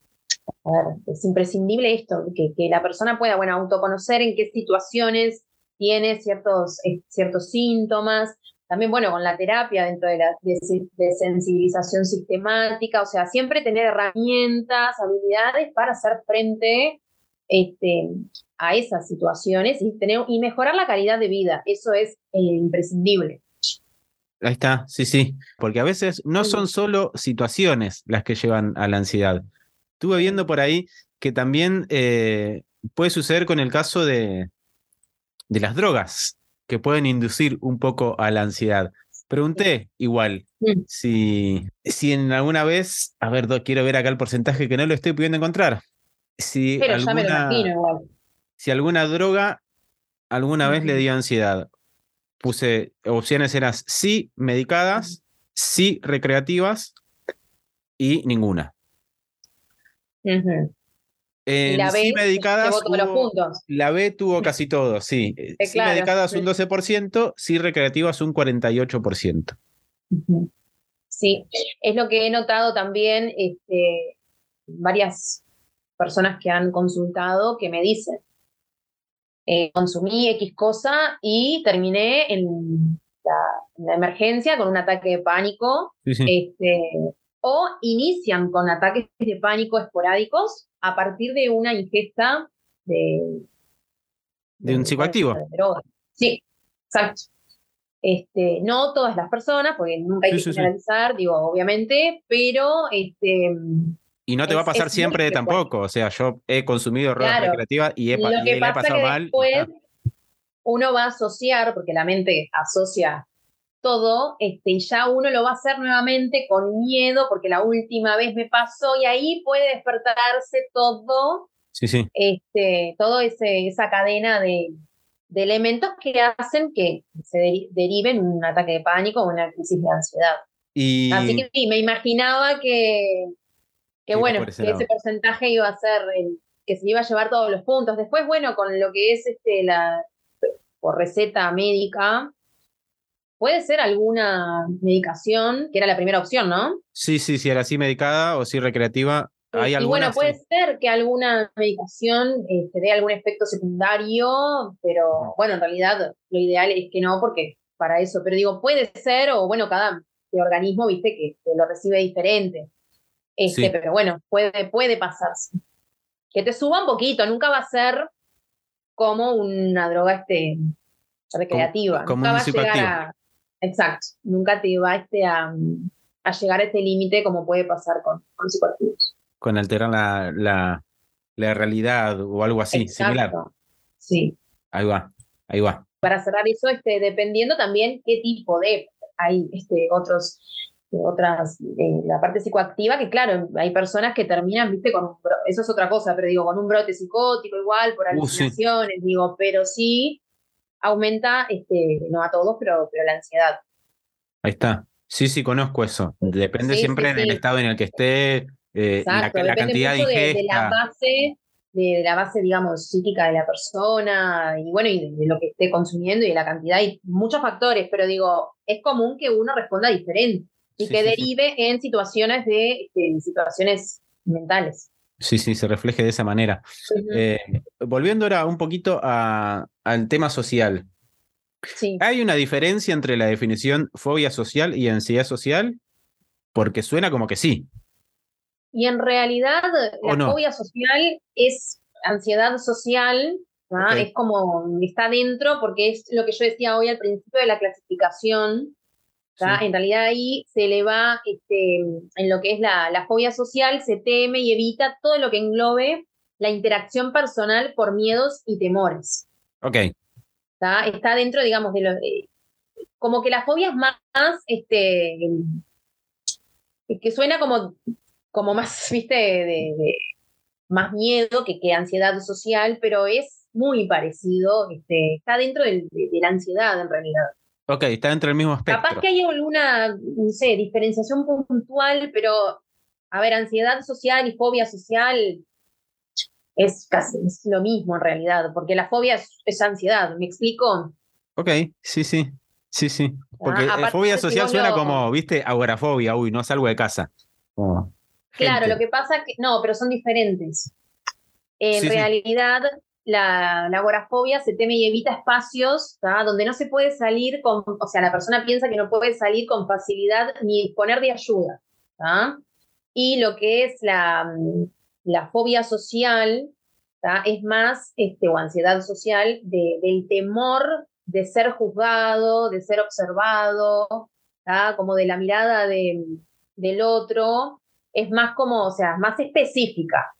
imprescindible esto, que, la persona pueda, bueno, autoconocer en qué situaciones tiene ciertos, eh, ciertos síntomas, también, bueno, con la terapia dentro de la sensibilización sistemática, o sea, siempre tener herramientas, habilidades para hacer frente este, a esas situaciones y, tener, y mejorar la calidad de vida. Eso es eh, imprescindible. Ahí está, sí, sí, porque a veces no son solo situaciones las que llevan a la ansiedad. Estuve viendo por ahí que también eh, puede suceder con el caso de, de las drogas que pueden inducir un poco a la ansiedad. Pregunté igual mm. si, si en alguna vez, a ver, quiero ver acá el porcentaje que no lo estoy pudiendo encontrar. Si alguna, Si alguna droga alguna vez le dio ansiedad. Puse opciones eran sí medicadas, sí recreativas y ninguna. En la B, medicadas, la B tuvo casi todo, sí. sí medicadas un 12%, sí recreativas un 48%. Sí, es lo que he notado también este, varias personas que han consultado que me dicen, eh, consumí X cosa y terminé en la, emergencia con un ataque de pánico, Este, o inician con ataques de pánico esporádicos a partir de una ingesta de... De, un psicoactivo. sí, exacto. Este, no todas las personas, porque nunca hay que generalizar, digo, obviamente, pero este, y no te va a pasar siempre tampoco. O sea, yo he consumido drogas recreativas y, he, y he pasado mal. Después uno va a asociar, porque la mente asocia todo, este, y ya uno lo va a hacer nuevamente con miedo, porque la última vez me pasó, y ahí puede despertarse todo, sí, sí. Este, todo ese, esa cadena de, de elementos que hacen que se deriven un ataque de pánico o una crisis de ansiedad. Y... Así que sí, me imaginaba que, que bueno, que ese porcentaje iba a ser el, que se iba a llevar todos los puntos. Después, bueno, con lo que es este la por receta médica, Puede ser alguna medicación, que era la primera opción, ¿no? Sí, sí, sí, era así medicada o sí recreativa. ¿Hay y bueno, puede ser que alguna medicación te este, dé algún efecto secundario, pero bueno, en realidad lo ideal es que no, porque para eso, pero digo, puede ser, o bueno, cada organismo, viste, que, lo recibe diferente. Este, Pero bueno, puede, puede pasarse. Que te suba un poquito, nunca va a ser como una droga este, recreativa. Como, nunca va a llegar a, Exacto, nunca te va este a, llegar a este límite como puede pasar con, con psicoactivos. Con alterar la, la, la, realidad o algo así, similar. Sí. Ahí va, ahí va. Para cerrar eso, este, dependiendo también qué tipo de, hay este, otros, otras, eh, la parte psicoactiva, que claro, hay personas que terminan, viste, con un, eso es otra cosa, pero digo, con un brote psicótico igual, por uh, alucinaciones, digo, pero sí aumenta, este, no a todos, pero, pero la ansiedad. Ahí está. Sí, sí, conozco eso. Depende siempre del estado en el que esté, eh, la, cantidad de ingesta. De, la base, de, la base, digamos, psíquica de la persona, y bueno, y de, lo que esté consumiendo y de la cantidad, y muchos factores, pero digo, es común que uno responda diferente y que derive en situaciones de, de situaciones mentales. Sí, sí, se refleje de esa manera. Eh, volviendo ahora un poquito al tema social. ¿Hay una diferencia entre la definición fobia social y ansiedad social? Porque suena como que sí. Y en realidad la fobia social es ansiedad social Es como, está dentro porque es lo que yo decía hoy al principio de la clasificación. En realidad ahí se le va, este, en lo que es la, la fobia social, se teme y evita todo lo que englobe la interacción personal por miedos y temores. Ok. Está, dentro, digamos, de los... como que la fobia es más, este, que suena como, como más, viste, de, más miedo que, que ansiedad social, pero es muy parecido, este, está dentro de, la ansiedad en realidad. Ok, está dentro del mismo espectro. Capaz que hay alguna, no sé, diferenciación puntual, pero, a ver, ansiedad social y fobia social es casi lo mismo en realidad, porque la fobia es, ansiedad, ¿me explico? Ok, sí, sí, sí, sí. Porque ah, fobia social suena como, viste, agorafobia, uy, no salgo de casa. claro, lo que pasa es que, no, pero son diferentes. En realidad, La, agorafobia se teme y evita espacios donde no se puede salir con, o sea, la persona piensa que no puede salir con facilidad ni disponer de ayuda. Y lo que es la, la fobia social es más, este, o ansiedad social, del temor de ser juzgado, de ser observado, como de la mirada del otro, es más como, o sea, más específica.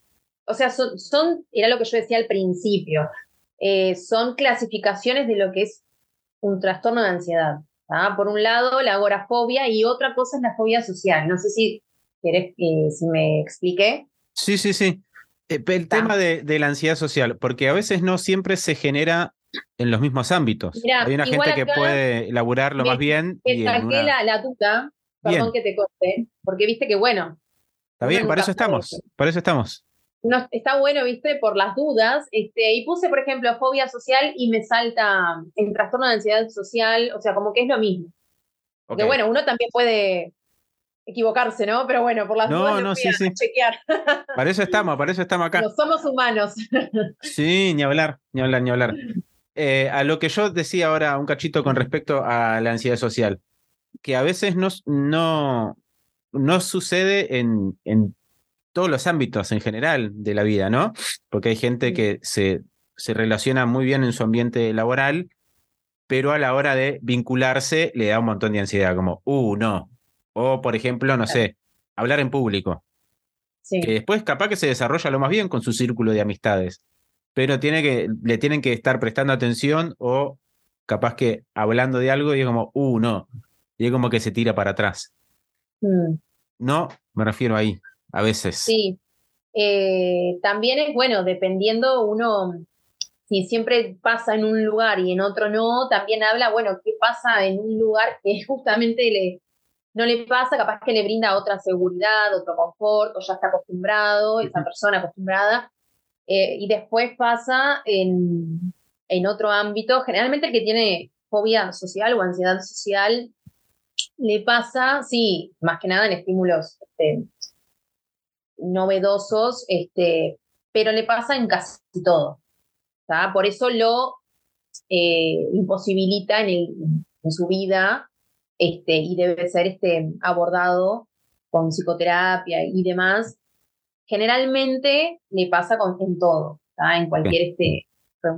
O sea, son, era lo que yo decía al principio, eh, son clasificaciones de lo que es un trastorno de ansiedad. Por un lado, la agorafobia y otra cosa es la fobia social. No sé si querés que si me expliqué. Sí, sí, sí. Eh, el tema de, la ansiedad social, porque a veces no siempre se genera en los mismos ámbitos. Hay una gente que puede elaborarlo más bien. y saqué la, la, tuta, perdón que te corte, porque viste que bueno. Está bien, para eso estamos, para eso estamos. No, está bueno, viste, por las dudas. Este, y puse, por ejemplo, fobia social y me salta el trastorno de ansiedad social, o sea, como que es lo mismo. Porque bueno, uno también puede equivocarse, ¿no? Pero bueno, por las no, dudas no, sí, sí. chequear. Para eso estamos, para eso estamos acá. somos humanos. Sí, ni hablar, ni hablar, ni hablar. Eh, a lo que yo decía ahora un cachito con respecto a la ansiedad social, que a veces no, no, no sucede en, en todos los ámbitos en general de la vida, ¿no? Porque hay gente que se, se relaciona muy bien en su ambiente laboral, pero a la hora de vincularse le da un montón de ansiedad, como, uh, no, o, por ejemplo, no sé, hablar en público. Que después capaz que se desarrolla lo más bien con su círculo de amistades. Pero tiene que, le tienen que estar prestando atención o capaz que hablando de algo y es como, uh, no. Y es como que se tira para atrás. Mm. No, me refiero ahí, a veces. Sí. Eh, también es bueno, dependiendo uno, si siempre pasa en un lugar y en otro no, también habla, bueno, qué pasa en un lugar que justamente le, no le pasa, capaz que le brinda otra seguridad, otro confort, o ya está acostumbrado, esa persona acostumbrada, eh, y después pasa en, en, otro ámbito, generalmente el que tiene fobia social o ansiedad social, le pasa, sí, más que nada en estímulos este, novedosos, este, pero le pasa en casi todo. Por eso lo eh, imposibilita en, en su vida este, y debe ser este, abordado con psicoterapia y demás. Generalmente le pasa con, en todo, en cualquier este,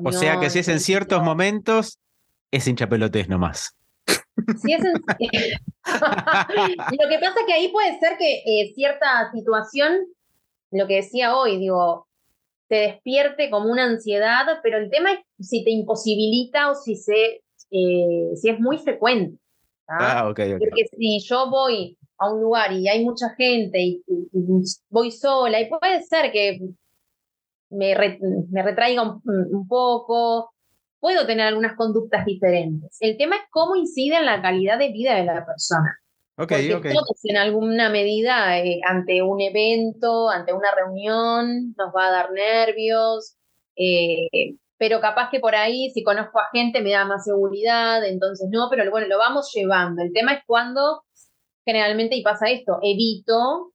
O sea que si es en ciertos momentos, es hinchapelotes nomás. Es lo que pasa es que ahí puede ser que eh, cierta situación, lo que decía hoy, digo, te despierte como una ansiedad, pero el tema es si te imposibilita o si, se, eh, si es muy frecuente. Ah, ok, ok. Porque si yo voy a un lugar y hay mucha gente y, voy sola, y puede ser que me, me retraiga un, poco, puedo tener algunas conductas diferentes. El tema es cómo incide en la calidad de vida de la persona. Ok, Porque Todos en alguna medida eh, ante un evento, ante una reunión, nos va a dar nervios. Eh, pero capaz que por ahí, si conozco a gente, me da más seguridad, entonces no, pero bueno, lo vamos llevando. El tema es cuando generalmente, y pasa esto, evito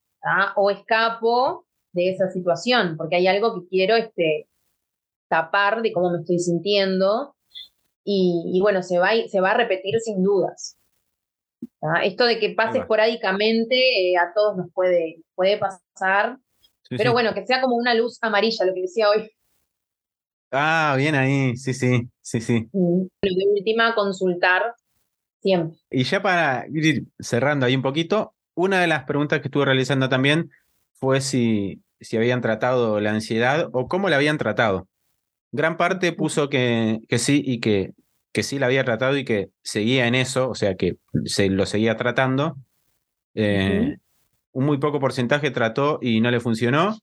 o escapo de esa situación, porque hay algo que quiero este, tapar de cómo me estoy sintiendo, y, bueno, se va, se va a repetir sin dudas. Esto de que pase esporádicamente eh, a todos nos puede, puede pasar, pero bueno, que sea como una luz amarilla, lo que decía hoy Ah, bien ahí, sí, sí, sí, sí. Mm, de última, consultar siempre. Y ya para ir cerrando ahí un poquito, una de las preguntas que estuve realizando también fue si, si habían tratado la ansiedad o cómo la habían tratado. Gran parte puso que, que sí y que, que sí la había tratado y que seguía en eso, o sea que se lo seguía tratando. Eh, un muy poco porcentaje trató y no le funcionó.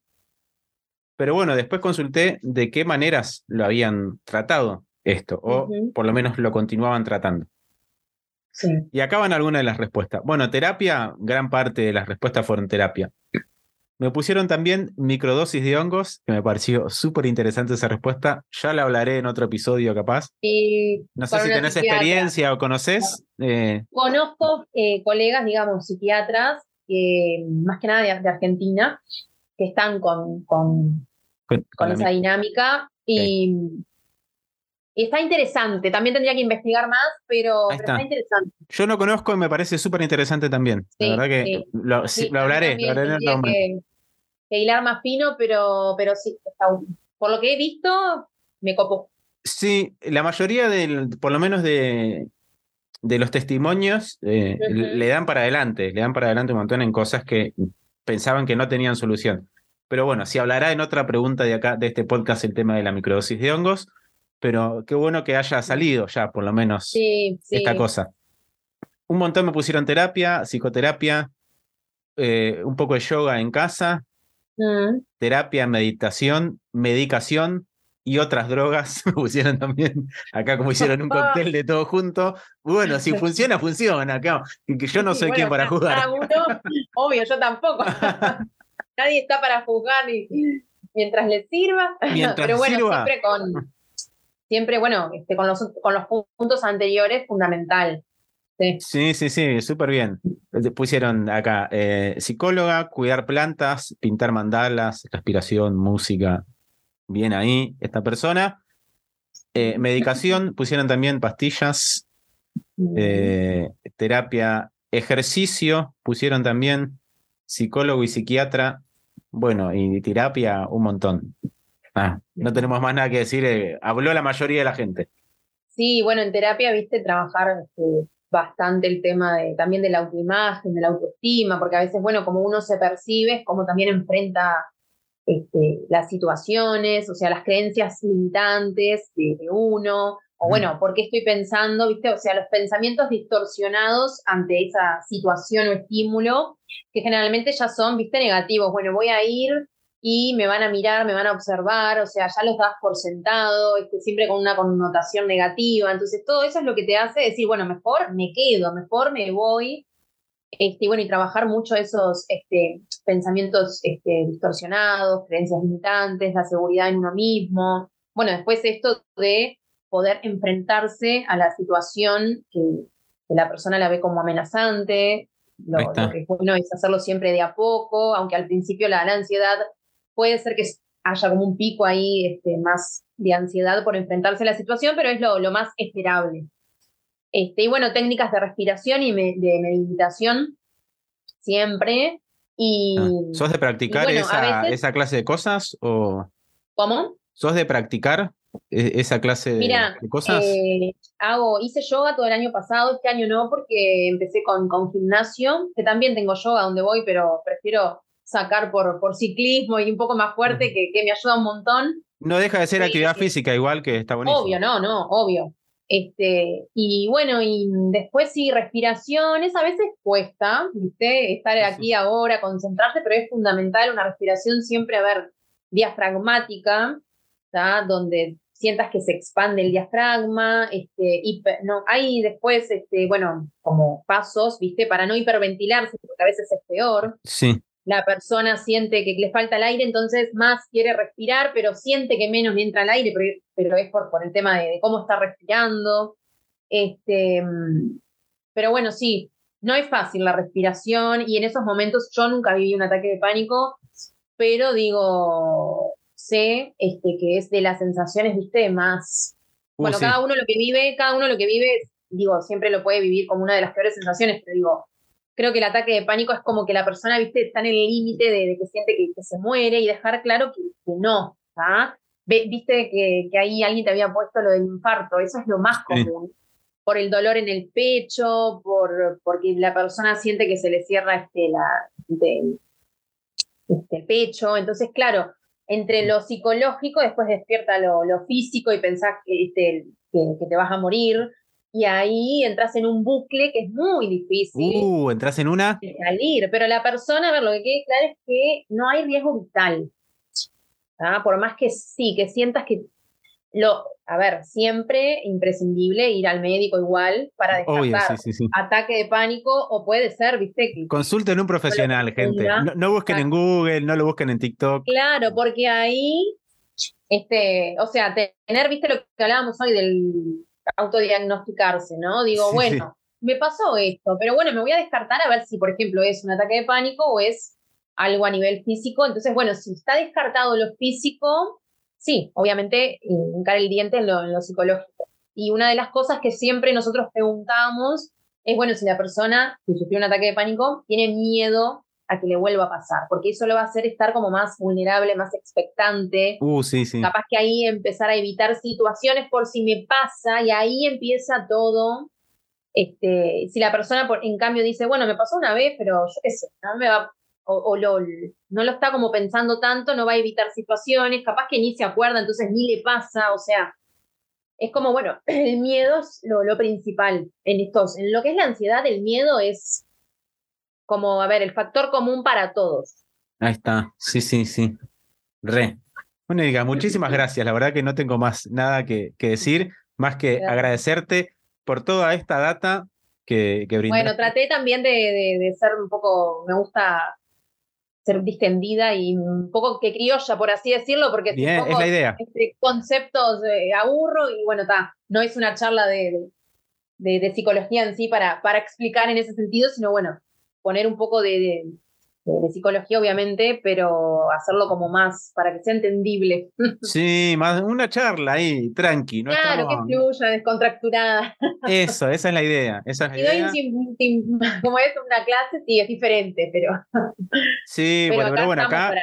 Pero bueno, después consulté de qué maneras lo habían tratado esto, o por lo menos lo continuaban tratando. Y acaban algunas de las respuestas. Bueno, terapia, gran parte de las respuestas fueron terapia. Me pusieron también microdosis de hongos, que me pareció súper interesante esa respuesta. Ya la hablaré en otro episodio, capaz. no sé si tenés experiencia o conoces. Eh. Conozco eh, colegas, digamos, psiquiatras, más que nada de, Argentina, que están con, con, con, esa dinámica. Y y está interesante, también tendría que investigar más, pero, está. interesante. Yo no conozco y me parece súper interesante también. la verdad que lo, hablaré, lo hablaré en que, que, hilar más fino, pero, pero sí, por lo que he visto, me copo. Sí, la mayoría del, por lo menos de, de los testimonios, eh, le dan para adelante, le dan para adelante un montón en cosas que pensaban que no tenían solución. Pero bueno, si hablará en otra pregunta de acá, de este podcast, el tema de la microdosis de hongos pero qué bueno que haya salido ya, por lo menos, esta cosa. Un montón me pusieron terapia, psicoterapia, eh, un poco de yoga en casa, mm. terapia, meditación, medicación y otras drogas me pusieron también. Acá como hicieron un cóctel de todo junto. Bueno, si funciona, funciona. Que yo no soy quien para jugar. obvio, yo tampoco. Nadie está para jugar mientras le sirva. Pero bueno, siempre con siempre, bueno, este, con, los, con los puntos anteriores, fundamental. Sí, sí, sí, súper bien. Pusieron acá eh, psicóloga, cuidar plantas, pintar mandalas, respiración, música. Bien ahí, esta persona. Eh, medicación, pusieron también pastillas, eh, terapia, ejercicio, pusieron también psicólogo y psiquiatra. Bueno, y terapia, un montón. Ah, no tenemos más nada que decir, habló la mayoría de la gente. Sí, bueno, en terapia, viste, trabajar este, bastante el tema de, también de la autoimagen, de la autoestima, porque a veces, bueno, como uno se percibe, es como también enfrenta este, las situaciones, o sea, las creencias limitantes de, uno, o bueno, ¿por qué estoy pensando, viste? O sea, los pensamientos distorsionados ante esa situación o estímulo, que generalmente ya son, viste, negativos. Bueno, voy a ir y me van a mirar, me van a observar, o sea, ya los das por sentado, este, siempre con una connotación negativa. Entonces, todo eso es lo que te hace decir, bueno, mejor me quedo, mejor me voy. Este, y bueno, y trabajar mucho esos este, pensamientos este, distorsionados, creencias limitantes, la seguridad en uno mismo. Bueno, después esto de poder enfrentarse a la situación que, la persona la ve como amenazante, lo, que es bueno es hacerlo siempre de a poco, aunque al principio la ansiedad puede ser que haya como un pico ahí este, más de ansiedad por enfrentarse a la situación, pero es lo, más esperable. Este, y bueno, técnicas de respiración y de meditación siempre. Y, ah, ¿Sos de practicar esa, clase de cosas? O... ¿Cómo? ¿Sos de practicar e, esa clase de cosas? Eh, hago, hice yoga todo el año pasado, este año no, porque empecé con, con gimnasio, que también tengo yoga donde voy, pero prefiero sacar por, por ciclismo y un poco más fuerte, que, que me ayuda un montón. No deja de ser actividad física igual, que está bonito. Obvio, no, no, obvio. Este, y bueno, y después sí, respiraciones a veces cuesta, ¿viste? Estar aquí ahora, concentrarse, pero es fundamental una respiración siempre, a ver, diafragmática, Donde sientas que se expande el diafragma, este, no, hay después, este, bueno, como pasos, ¿viste? Para no hiperventilarse, porque a veces es peor. Sí la persona siente que le falta el aire, entonces más quiere respirar, pero siente que menos le entra el aire, pero, es por, por el tema de, cómo está respirando. Este, pero bueno, sí, no es fácil la respiración y en esos momentos yo nunca viví un ataque de pánico, pero digo, sé este, que es de las sensaciones, viste, más... Uh, bueno, cada uno lo que vive, cada uno lo que vive, digo, siempre lo puede vivir como una de las peores sensaciones, pero digo, creo que el ataque de pánico es como que la persona, viste, está en el límite de, que siente que, se muere y dejar claro que, no, viste que, que, ahí alguien te había puesto lo del infarto, eso es lo más común. Por el dolor en el pecho, por, porque la persona siente que se le cierra este, la, este, el pecho. Entonces, claro, entre lo psicológico, después despierta lo, lo físico y pensás que, este, que, te vas a morir. Y ahí entras en un bucle que es muy difícil. Uh, entras en una. salir. Pero la persona, a ver, lo que quede claro es que no hay riesgo vital. ¿ah? Por más que sí, que sientas que lo, a ver, siempre imprescindible ir al médico igual para descartar ataque de pánico o puede ser, viste, que consulten un profesional, gente. No, busquen en Google, no lo busquen en TikTok. Claro, porque ahí, este, o sea, tener, viste lo que hablábamos hoy del autodiagnosticarse, ¿no? Digo, bueno, me pasó esto, pero bueno, me voy a descartar a ver si, por ejemplo, es un ataque de pánico o es algo a nivel físico. Entonces, bueno, si está descartado lo físico, sí, obviamente hincar el diente en lo, psicológico. Y una de las cosas que siempre nosotros preguntamos es, bueno, si la persona que sufrió un ataque de pánico tiene miedo a que le vuelva a pasar, porque eso lo va a hacer estar como más vulnerable, más expectante. Uh, sí, sí. Capaz que ahí empezar a evitar situaciones por si me pasa y ahí empieza todo. Este, si la persona, por, en cambio, dice, bueno, me pasó una vez, pero yo qué sé, no me va, o, no lo está como pensando tanto, no va a evitar situaciones, capaz que ni se acuerda, entonces ni le pasa, o sea, es como, bueno, el miedo es lo, principal en estos, en lo que es la ansiedad, el miedo es como, a ver, el factor común para todos. Ahí está, sí, sí, sí, re. Bueno, diga, muchísimas gracias, la verdad que no tengo más nada que, decir, más que agradecerte por toda esta data que, que Bueno, traté también de, de, ser un poco, me gusta ser distendida y un poco que criolla, por así decirlo, porque Bien, es la idea. Este, conceptos eh, aburro y bueno, está, no es una charla de, de, psicología en sí para, para explicar en ese sentido, sino bueno, poner un poco de, de, psicología, obviamente, pero hacerlo como más para que sea entendible. Sí, más una charla ahí, tranqui. No claro, que fluya, descontracturada. Eso, esa es la idea. Esa es la idea. como es una clase, sí, es diferente, pero. Sí, bueno, pero bueno, acá.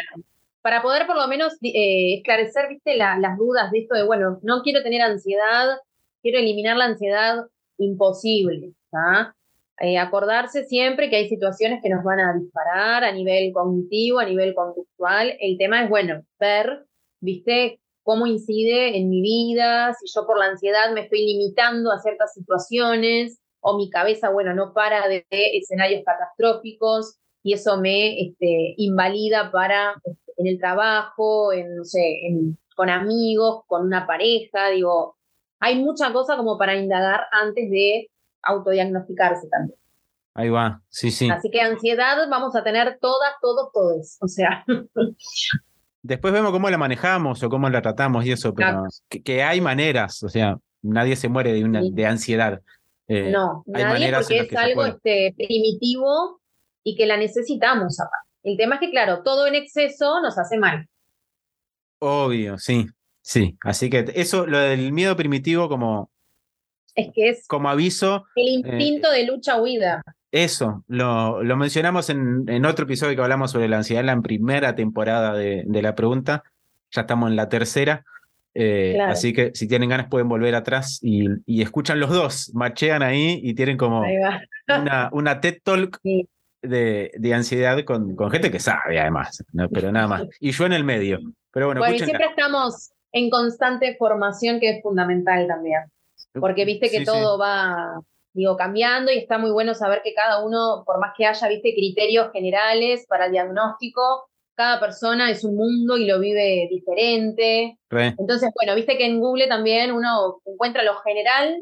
Para, poder por lo menos eh, esclarecer, viste, las dudas de esto de, bueno, no quiero tener ansiedad, quiero eliminar la ansiedad, imposible. ¿ah? Eh, acordarse siempre que hay situaciones que nos van a disparar a nivel cognitivo, a nivel conductual. El tema es, bueno, ver, viste, cómo incide en mi vida, si yo por la ansiedad me estoy limitando a ciertas situaciones o mi cabeza, bueno, no para de, escenarios catastróficos y eso me este, invalida para este, en el trabajo, con amigos, con una pareja, digo, hay mucha cosa como para indagar antes de autodiagnosticarse también. Ahí va, sí, sí. Así que ansiedad vamos a tener todas, todos, todos. O sea. Después vemos cómo la manejamos o cómo la tratamos y eso, pero que, hay maneras, o sea, nadie se muere de, una, de ansiedad. Eh, no, hay nadie porque es algo este, primitivo y que la necesitamos. El tema es que, claro, todo en exceso nos hace mal. Obvio, sí, sí. Así que eso, lo del miedo primitivo, como es que es como aviso. El instinto de lucha-huida. Eso, lo, lo mencionamos en, en, otro episodio que hablamos sobre la ansiedad en la primera temporada de, de la pregunta. Ya estamos en la tercera. Eh, así que si tienen ganas pueden volver atrás y, y, escuchan los dos, machean ahí y tienen como una, una TED Talk de, de, ansiedad con, con, gente que sabe además, pero nada más. Y yo en el medio. Pero bueno, bueno y siempre estamos en constante formación que es fundamental también porque viste que todo va, digo, cambiando y está muy bueno saber que cada uno, por más que haya, viste, criterios generales para el diagnóstico, cada persona es un mundo y lo vive diferente. Entonces, bueno, viste que en Google también uno encuentra lo general,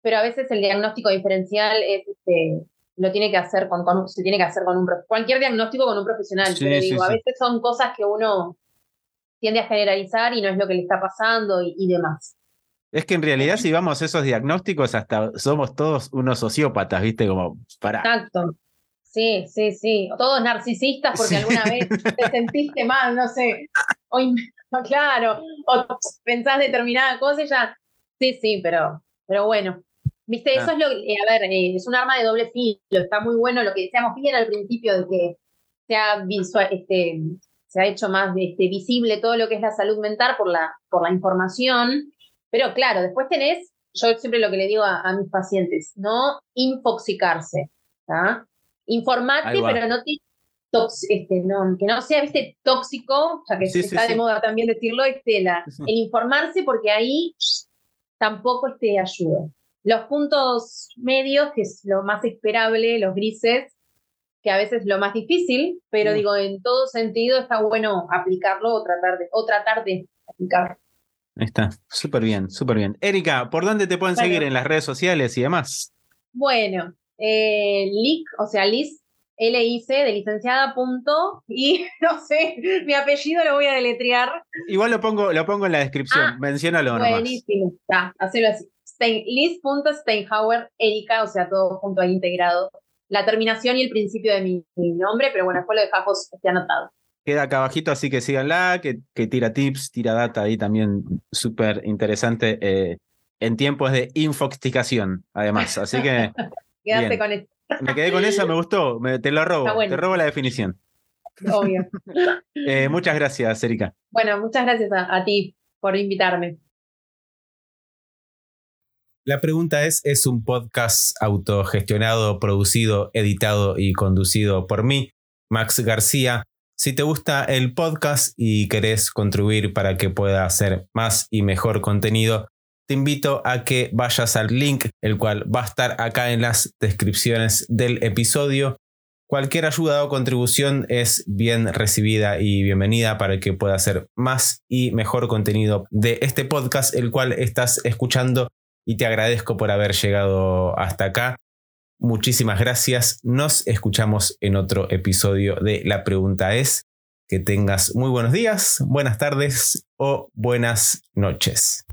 pero a veces el diagnóstico diferencial es este, lo tiene que hacer con, se tiene que hacer con un cualquier diagnóstico con un profesional. pero digo, a veces son cosas que uno tiende a generalizar y no es lo que le está pasando y demás. Es que en realidad si vamos a esos diagnósticos hasta somos todos unos sociópatas, ¿viste? Como para... Exacto. Sí, sí, sí. Todos narcisistas porque alguna vez te sentiste mal, no sé. Hoy, claro, o pensás determinada cosa y ya... Sí, sí, pero, pero bueno. Viste, eso es lo que, a ver, eh, es un arma de doble filo, está muy bueno lo que decíamos bien al principio de que sea visual, este, se ha hecho más este, visible todo lo que es la salud mental por la, por la información, pero claro, después tenés, yo siempre lo que le digo a, mis pacientes, no infoxicarse, Informate, pero no te este, no, que no sea ¿viste, tóxico, ya que está de moda también decirlo, este, el informarse, porque ahí tampoco este, ayuda. Los puntos medios, que es lo más esperable, los grises, que a veces es lo más difícil, pero digo, en todo sentido está bueno aplicarlo o tratar de, o tratar de aplicarlo. Ahí está, súper bien, súper bien. Erika, ¿por dónde te pueden seguir en las redes sociales y demás? Bueno, eh, o sea, Liz LIC de licenciada punto y no sé, mi apellido lo voy a deletrear. Igual lo pongo, lo pongo en la descripción, ah, menciónalo Buenísimo, está, hacelo así. Liz.steinhauer Erika, o sea, todo junto ahí integrado. La terminación y el principio de mi, nombre, pero bueno, después lo dejamos este anotado. Queda acá abajito, así que síganla, que, que tira tips, tira data ahí también súper interesante eh, en tiempos de infoxicación, además. Así que. Quédate con esto. Me quedé con eso, me gustó. te lo robo. Te robo la definición. Obvio. Eh, muchas gracias, Erika. Bueno, muchas gracias a, ti por invitarme. La pregunta es, es un podcast autogestionado, producido, editado y conducido por mí, Max García. Si te gusta el podcast y querés contribuir para que pueda hacer más y mejor contenido, te invito a que vayas al link, el cual va a estar acá en las descripciones del episodio. Cualquier ayuda o contribución es bien recibida y bienvenida para que pueda hacer más y mejor contenido de este podcast, el cual estás escuchando y te agradezco por haber llegado hasta acá. Muchísimas gracias. Nos escuchamos en otro episodio de La pregunta es que tengas muy buenos días, buenas tardes o buenas noches.